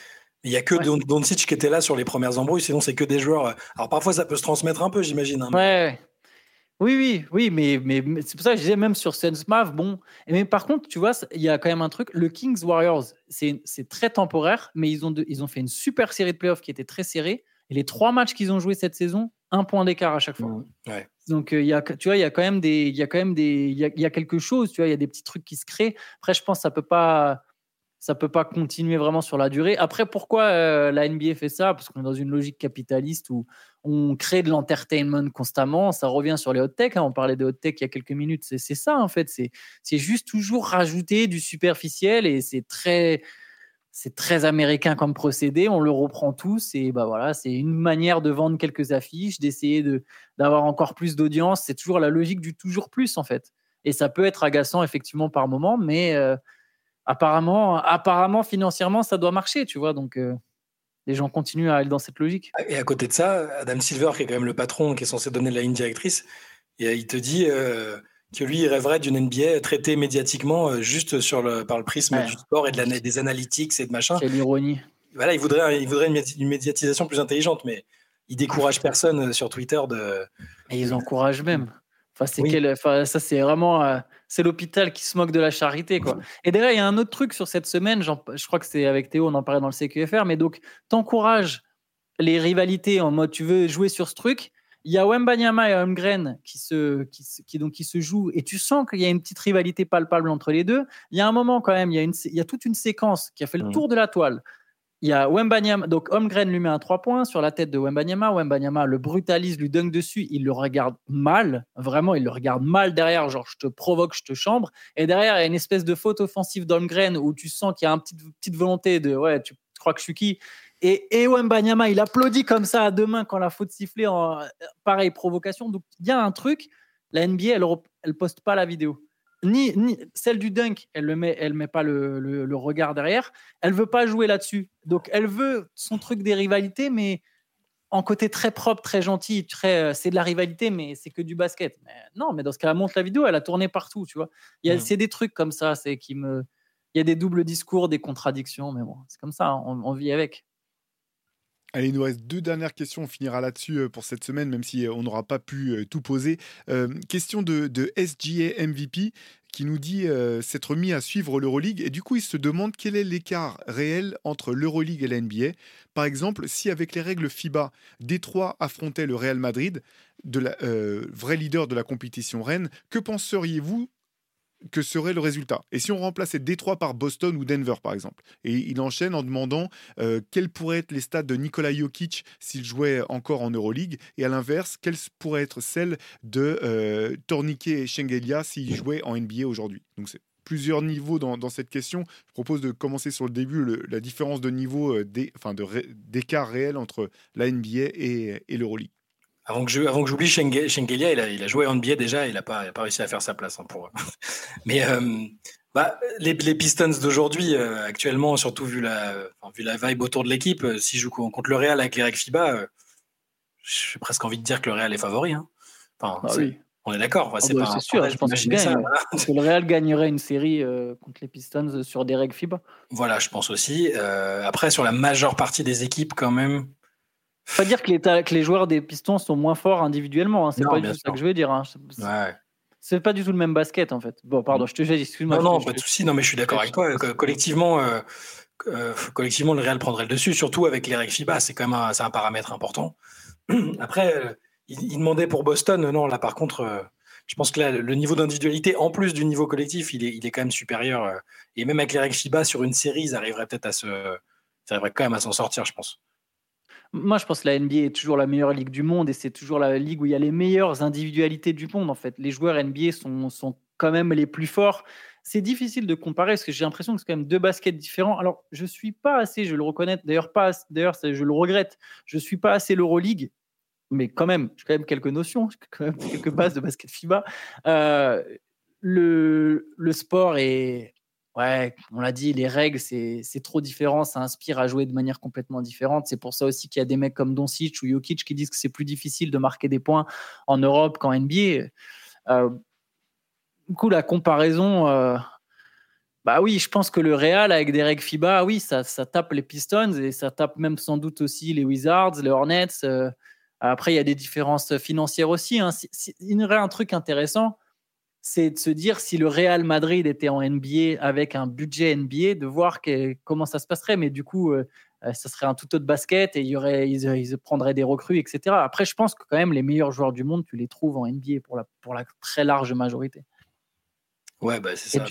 Speaker 3: Il y a que ouais. Doncic qui était là sur les premières embrouilles, sinon c'est que des joueurs. Euh, alors parfois ça peut se transmettre un peu, j'imagine. Hein,
Speaker 1: ouais. Oui, oui, oui, mais, mais, c'est pour ça que je disais même sur Mav, bon. Mais par contre, tu vois, il y a quand même un truc. Le Kings Warriors, c'est très temporaire, mais ils ont, ils ont fait une super série de playoffs qui était très serrée. Et les trois matchs qu'ils ont joués cette saison, un point d'écart à chaque fois. Mmh, Donc, euh, y a, tu vois, il y a quand même des, il y a quand même des, il y a, quelque chose, tu vois, il y a des petits trucs qui se créent. Après, je pense que ça peut pas, ça peut pas continuer vraiment sur la durée. Après, pourquoi euh, la NBA fait ça? Parce qu'on est dans une logique capitaliste où on crée de l'entertainment constamment. Ça revient sur les hot tech. Hein. On parlait de hot tech il y a quelques minutes. C'est ça en fait. C'est juste toujours rajouter du superficiel et c'est très c'est très américain comme procédé. On le reprend tous et bah voilà, c'est une manière de vendre quelques affiches, d'essayer de d'avoir encore plus d'audience. C'est toujours la logique du toujours plus en fait. Et ça peut être agaçant effectivement par moment, mais euh, apparemment, apparemment, financièrement, ça doit marcher, tu vois. Donc, euh, les gens continuent à aller dans cette logique.
Speaker 3: Et à côté de ça, Adam Silver, qui est quand même le patron, qui est censé donner la ligne directrice, et il te dit euh, que lui, il rêverait d'une NBA traitée médiatiquement euh, juste sur le, par le prisme du sport et de la, des analytiques et de machin.
Speaker 1: C'est l'ironie.
Speaker 3: Voilà, il voudrait, il voudrait une, médiatisation plus intelligente, mais il décourage personne sur Twitter de.
Speaker 1: Et ils encouragent même. Enfin, c'est ça, c'est vraiment, euh, c'est l'hôpital qui se moque de la charité, quoi. Et derrière, il y a un autre truc sur cette semaine. Je crois que c'est avec Théo, on en parlait dans le CQFR. Mais donc, t'encourages les rivalités en mode, tu veux jouer sur ce truc. Il y a Wembanyama et Holmgren qui se, qui, qui, donc, qui se jouent et tu sens qu'il y a une petite rivalité palpable entre les deux. Il y a un moment quand même, il y a, une, il y a toute une séquence qui a fait le mmh. tour de la toile il y a Wembanyama, donc Holmgren lui met un 3 points sur la tête de Wembanyama. Wembanyama le brutalise, lui dunk dessus. Il le regarde mal, vraiment, il le regarde mal derrière, genre je te provoque, je te chambre. Et derrière, il y a une espèce de faute offensive d'Holmgren où tu sens qu'il y a une petite, petite volonté de ouais, tu crois que je suis qui? Et, et Wembanyama, il applaudit comme ça à deux mains quand la faute sifflée en pareille provocation. Donc il y a un truc, la NBA, elle, elle poste pas la vidéo ni, celle du dunk, elle ne met, elle met pas le, regard derrière. Elle veut pas jouer là-dessus. Donc elle veut son truc des rivalités, mais en côté très propre, très gentil, très, euh, c'est de la rivalité, mais c'est que du basket. non, mais dans ce cas-là, montre la vidéo, elle a tourné partout, tu vois. Il y a, c'est des trucs comme ça, c'est qui me, il y a des doubles discours, des contradictions, mais bon, c'est comme ça, on, vit avec.
Speaker 2: Allez, il nous reste deux dernières questions. On finira là-dessus euh, pour cette semaine, même si euh, on n'aura pas pu euh, tout poser. question de, SGA MVP qui nous dit s'être mis à suivre l'Euroleague et du coup il se demande quel est l'écart réel entre l'Euroleague et la NBA. Par exemple, si avec les règles FIBA, Détroit affrontait le Real Madrid, vrai leader de la compétition reine, que penseriez-vous que serait le résultat. Et si on remplaçait Détroit par Boston ou Denver, par exemple? Et il enchaîne en demandant euh, quels pourraient être les stats de Nikola Jokic s'il jouait encore en Euroleague, et à l'inverse, quelles pourraient être celles de euh, et Shengelia s'ils jouaient en NBA aujourd'hui? Donc c'est plusieurs niveaux dans, cette question. Je propose de commencer sur le début, la différence de niveau, euh, d'écart réel entre la NBA et l'Euroleague.
Speaker 3: Avant que je, avant que j'oublie, Shengelia, il a, il a joué en NBA déjà, il n'a pas, pas réussi à faire sa place hein, pour. *laughs* Mais euh, bah, les, les, Pistons d'aujourd'hui, euh, actuellement, surtout vu la, vu la vibe autour de l'équipe, euh, si je joue contre le Real avec les règles FIBA, j'ai presque envie de dire que le Real est favori. Hein. Enfin, ah oui. On est d'accord.
Speaker 1: c'est ah bah, sûr, je pense que, le Real gagnerait une série contre les Pistons sur des règles FIBA?
Speaker 3: Voilà, je pense aussi. après, sur la majeure partie des équipes, quand même,
Speaker 1: pas dire que les, que les, joueurs des Pistons sont moins forts individuellement, hein. c'est pas du tout ça que je veux dire. Hein. C'est pas du tout le même basket en fait. Bon, pardon, je te dis, excuse-moi.
Speaker 3: Non, non, pas de souci. Non, mais je suis d'accord avec toi. Collectivement, euh, euh, collectivement, le Real prendrait le dessus, surtout avec les règles FIBA. C'est quand même un, un, paramètre important. *clears throat* Après, euh, il, demandait pour Boston. Non, là, par contre, je pense que là, le niveau d'individualité, en plus du niveau collectif, il est, il est quand même supérieur. et même avec les règles FIBA sur une série, ils arriveraient peut-être à se, ils arriveraient quand même à s'en sortir, je pense.
Speaker 1: Moi, je pense que la NBA est toujours la meilleure ligue du monde et c'est toujours la ligue où il y a les meilleures individualités du monde. En fait, les joueurs NBA sont, sont quand même les plus forts. C'est difficile de comparer parce que j'ai l'impression que c'est quand même deux baskets différents. Alors, je suis pas assez, je le reconnais. D'ailleurs, pas. D'ailleurs, je le regrette. Je suis pas assez l'Euroleague, mais quand même, j'ai quand même quelques notions, *laughs* quand même quelques bases de basket FIBA. Euh, le, le sport est Ouais, on l'a dit, les règles, c'est trop différent, ça inspire à jouer de manière complètement différente. C'est pour ça aussi qu'il y a des mecs comme Doncic ou Jokic qui disent que c'est plus difficile de marquer des points en Europe qu'en NBA. Euh, du coup, la comparaison, euh, bah oui, je pense que le Real avec des règles FIBA, oui, ça, ça, tape les Pistons et ça tape même sans doute aussi les Wizards, les Hornets. Euh. après, il y a des différences financières aussi. Hein. il y aurait un truc intéressant c'est de se dire si le Real Madrid était en NBA avec un budget NBA, de voir comment ça se passerait. Mais du coup, euh, euh, ça serait un tout autre basket et il y aurait, ils, prendraient des recrues, etc. Après, je pense que quand même les meilleurs joueurs du monde, tu les trouves en NBA pour la, pour la très large majorité.
Speaker 3: Ouais, bah c'est ça.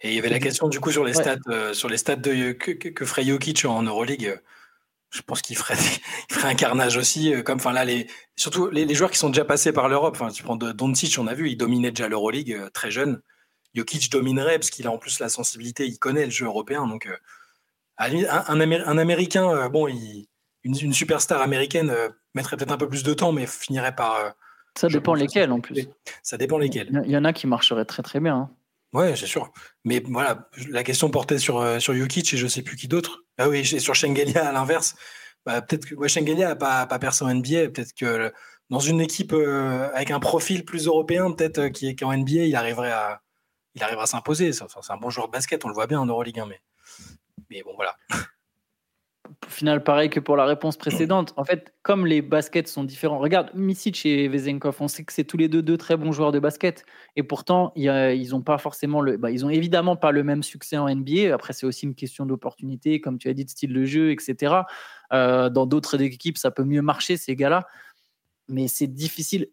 Speaker 3: Et il y avait la question du coup sur les stats, euh, sur les stats de, que, que, ferait Jokic en Euroleague je pense qu'il ferait, *laughs* il ferait un carnage aussi. Euh, comme, enfin là, les, surtout les, joueurs qui sont déjà passés par l'Europe. Enfin, tu prends Doncic, on a vu, il dominait déjà l'Euroleague euh, très jeune. Jokic dominerait parce qu'il a en plus la sensibilité, il connaît le jeu européen. Donc, euh, un, un, Américain, bon, il, une, superstar américaine mettrait peut-être un peu plus de temps, mais finirait par.
Speaker 1: ça dépend lesquels en plus.
Speaker 3: Ça dépend lesquels.
Speaker 1: Il y en a qui marcheraient très très bien. Hein.
Speaker 3: Ouais, c'est sûr. Mais voilà, la question portait sur, euh, sur et je sais plus qui d'autre. Ah oui, sur Shengelia à l'inverse. Bah, peut-être que Shengelia n'a pas, pas percé en NBA. Peut-être que dans une équipe euh, avec un profil plus européen, peut-être euh, qui est en NBA, il arriverait à, il arriverait à s'imposer. C'est un bon joueur de basket, on le voit bien en Euroleague. Mais, mais bon, voilà
Speaker 1: final, pareil que pour la réponse précédente. En fait, comme les baskets sont différents, regarde, Misic et Vezenkov, on sait que c'est tous les deux deux très bons joueurs de basket. Et pourtant, ils n'ont pas forcément le. Bah, ils ont évidemment pas le même succès en NBA. Après, c'est aussi une question d'opportunité, comme tu as dit, de style de jeu, etc. Euh, dans d'autres équipes, ça peut mieux marcher, ces gars-là. Mais c'est difficile.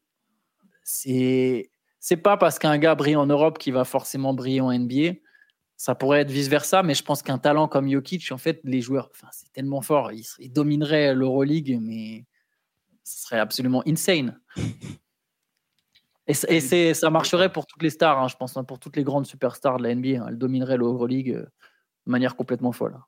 Speaker 1: C'est. C'est pas parce qu'un gars brille en Europe qu'il va forcément briller en NBA. Ça pourrait être vice-versa, mais je pense qu'un talent comme Jokic, en fait, les joueurs, enfin, c'est tellement fort, ils, domineraient l'Euroleague, mais ce serait absolument insane. Et, et ça marcherait pour toutes les stars, hein, je pense, hein, pour toutes les grandes superstars de la NBA. Hein. elles domineraient l'Euroleague euh, de manière complètement folle.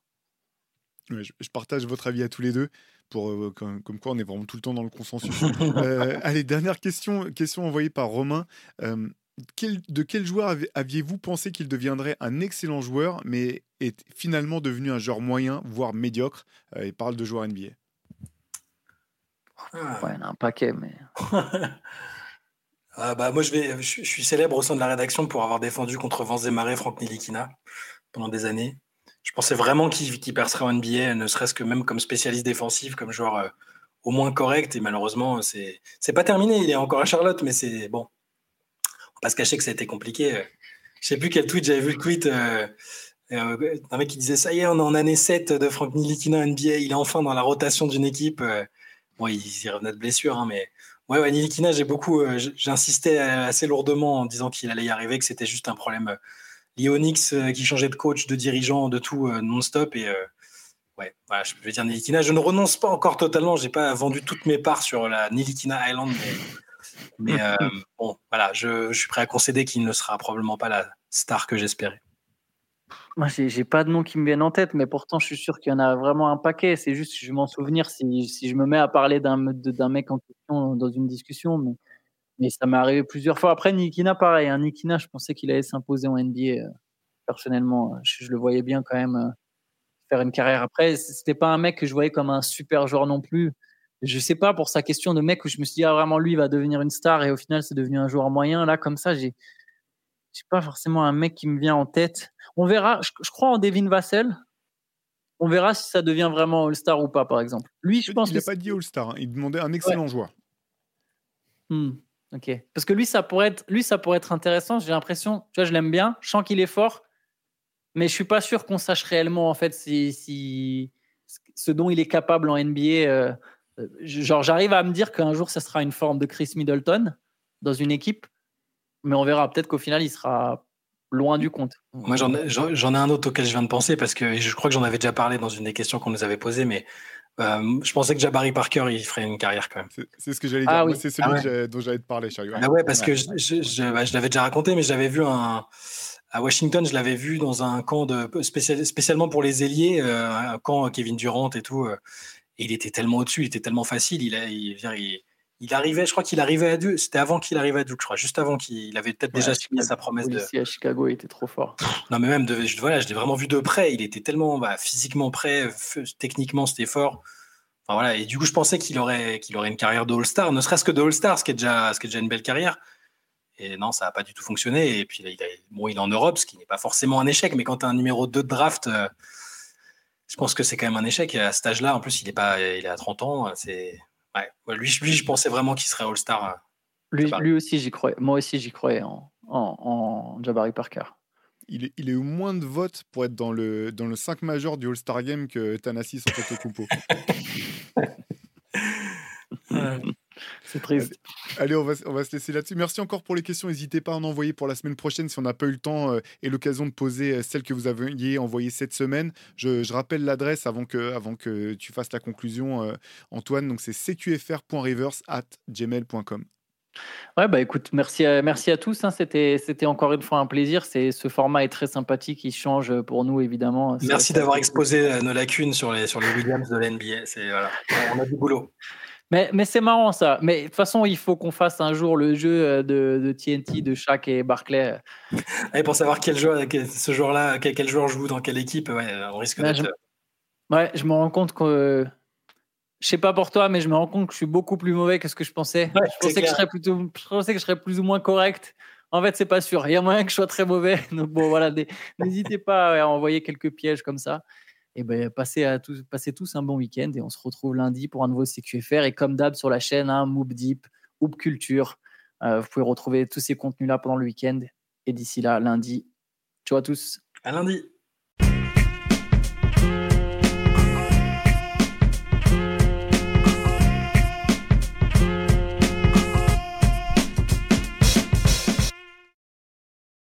Speaker 2: je, partage votre avis à tous les deux. Pour, euh, comme, quoi, on est vraiment tout le temps dans le consensus. *laughs* Euh, allez, dernière question, question envoyée par Romain de quel joueur aviez-vous pensé qu'il deviendrait un excellent joueur, mais est finalement devenu un joueur moyen, voire médiocre euh, Il parle de joueur NBA.
Speaker 1: Ah. Ouais, il a un paquet, mais. *laughs*
Speaker 3: ah bah, moi, je, vais, je, suis célèbre au sein de la rédaction pour avoir défendu contre Vance Desmarais Franck Nilikina. pendant des années. Je pensais vraiment qu'il percerait en NBA, ne serait-ce que même comme spécialiste défensif, comme joueur euh, au moins correct. Et malheureusement, c'est pas terminé. Il est encore à Charlotte, mais c'est bon. Pas se cacher que ça a été compliqué. Je sais plus quel tweet, j'avais vu le tweet. Euh, euh, un mec qui disait Ça y est, on est en année 7 de Frank Nilikina NBA, il est enfin dans la rotation d'une équipe. bon, il, il revenait de blessure, hein, mais Ouais, Nilikina, j'ai beaucoup, euh, j'insistais assez lourdement en disant qu'il allait y arriver, que c'était juste un problème euh, lié au euh, qui changeait de coach, de dirigeant, de tout non-stop. Et ouais, je vais dire Nilikina. Je ne renonce pas encore totalement. J'ai pas vendu toutes mes parts sur la Nilikina Island, mais, bon, voilà, je, je, suis prêt à concéder qu'il ne sera probablement pas la star que j'espérais.
Speaker 1: Moi, j'ai pas de nom qui me viennent en tête, mais pourtant, je suis sûr qu'il y en a vraiment un paquet. C'est juste, je m'en souvenir si, si, je me mets à parler d'un mec en question dans une discussion, mais, mais ça m'est arrivé plusieurs fois. Après, Nikina, pareil. Hein, Nikina, je pensais qu'il allait s'imposer en NBA. Euh, personnellement, je, le voyais bien quand même euh, faire une carrière. Après, c'était pas un mec que je voyais comme un super joueur non plus. Je sais pas pour sa question de mec où je me suis dit, ah, vraiment, lui, il va devenir une star, et au final, c'est devenu un joueur moyen. Là, comme ça, j'ai j'ai pas forcément un mec qui me vient en tête. On verra. Je, crois en Devin Vassell. On verra si ça devient vraiment All-Star ou pas, par exemple. Lui, je pense.
Speaker 2: Il n'a pas dit All-Star. Hein. Il demandait un excellent joueur.
Speaker 1: Hmm, ok. Parce que lui, ça pourrait être, lui, ça pourrait être intéressant. J'ai l'impression, tu vois, je l'aime bien. Je sens qu'il est fort, mais je suis pas sûr qu'on sache réellement en fait si, si, ce dont il est capable en NBA. Euh, genre, j'arrive à me dire qu'un jour, ça sera une forme de Chris Middleton dans une équipe mais on verra. Peut-être qu'au final, il sera loin du compte.
Speaker 3: Moi, j'en ai, un autre auquel je viens de penser parce que je crois que j'en avais déjà parlé dans une des questions qu'on nous avait posées, mais euh, je pensais que Jabari Parker, il ferait une carrière quand même.
Speaker 2: C'est ce que j'allais ah dire. C'est celui ah dont j'allais te parler, Chariot.
Speaker 3: Ah ouais, parce que bah, je, l'avais déjà raconté, mais j'avais vu un. À Washington, je l'avais vu dans un camp de, spécialement pour les ailiers, euh, un camp Kevin Durant et tout. Euh, et il était tellement au-dessus, il était tellement facile. Il, a, il, il, il arrivait, je crois qu'il arrivait à Duke. C'était avant qu'il arrive à Duke, je crois, juste avant qu'il avait peut-être déjà signé sa promesse
Speaker 1: de. À Chicago, il était trop fort.
Speaker 3: Non, mais même, de, voilà, je l'ai vraiment vu de près. Il était tellement bah, physiquement prêt, techniquement, c'était fort. Enfin, voilà. Et du coup, je pensais qu'il aurait, qu'il aurait une carrière de All-Star, ne serait-ce que de All-Star, ce, qui est déjà, ce qui est déjà une belle carrière. Et non, ça n'a pas du tout fonctionné. Et puis, il, bon, il est en Europe, ce qui n'est pas forcément un échec, mais quand tu as un numéro 2 de draft. Euh, je pense que c'est quand même un échec. à cet âge-là, en plus, il est, pas, il est à 30 ans. C'est Ouais. Lui, lui, je pensais vraiment qu'il serait All-Star. Euh,
Speaker 1: lui, lui, aussi, j'y croyais. Moi aussi, j'y croyais en, en, Jabari Parker.
Speaker 2: Il, est, il a eu moins de votes pour être dans le, dans le 5 majeur du All-Star Game que Thanassis en fait au
Speaker 1: C'est triste.
Speaker 2: Allez, on va, on va se laisser là-dessus. Merci encore pour les questions. N'hésitez pas à en envoyer pour la semaine prochaine si on n'a pas eu le temps euh, et l'occasion de poser euh, celles que vous aviez envoyées cette semaine. Je, rappelle l'adresse avant que, avant que tu fasses la conclusion, euh, Antoine. Donc, c'est cqfr.rivers at gmail.com.
Speaker 1: Ouais, bah écoute, merci à, merci à tous. Hein. C'était, c'était encore une fois un plaisir. C'est, ce format est très sympathique. Il change pour nous, évidemment.
Speaker 3: Merci d'avoir exposé nos lacunes sur les, sur les Williams de l'NBA. C'est, voilà, on a du boulot.
Speaker 1: Mais, mais c'est marrant ça. Mais de toute façon, il faut qu'on fasse un jour le jeu euh, de, de TNT de Shaq et Barclay. *laughs*
Speaker 3: Et pour savoir quel joueur, ce joueur-là, quel, joueur joue dans quelle équipe, ouais, on risque d'être.
Speaker 1: Je... Ouais, je me rends compte que. Je sais pas pour toi, mais je me rends compte que je suis beaucoup plus mauvais que ce que je pensais. je, pensais que je, serais plutôt, je pensais que je serais plus ou moins correct. En fait, c'est pas sûr. Il y a moyen que je sois très mauvais. *laughs* Donc bon, voilà, n'hésitez pas à envoyer quelques pièges comme ça et ben, passez, à tous, passez tous un bon week-end et on se retrouve lundi pour un nouveau CQFR. Et comme d'hab sur la chaîne, hein, Moop Deep, Moop Culture, euh, vous pouvez retrouver tous ces contenus-là pendant le week-end. Et d'ici là, lundi, ciao à tous.
Speaker 3: À lundi.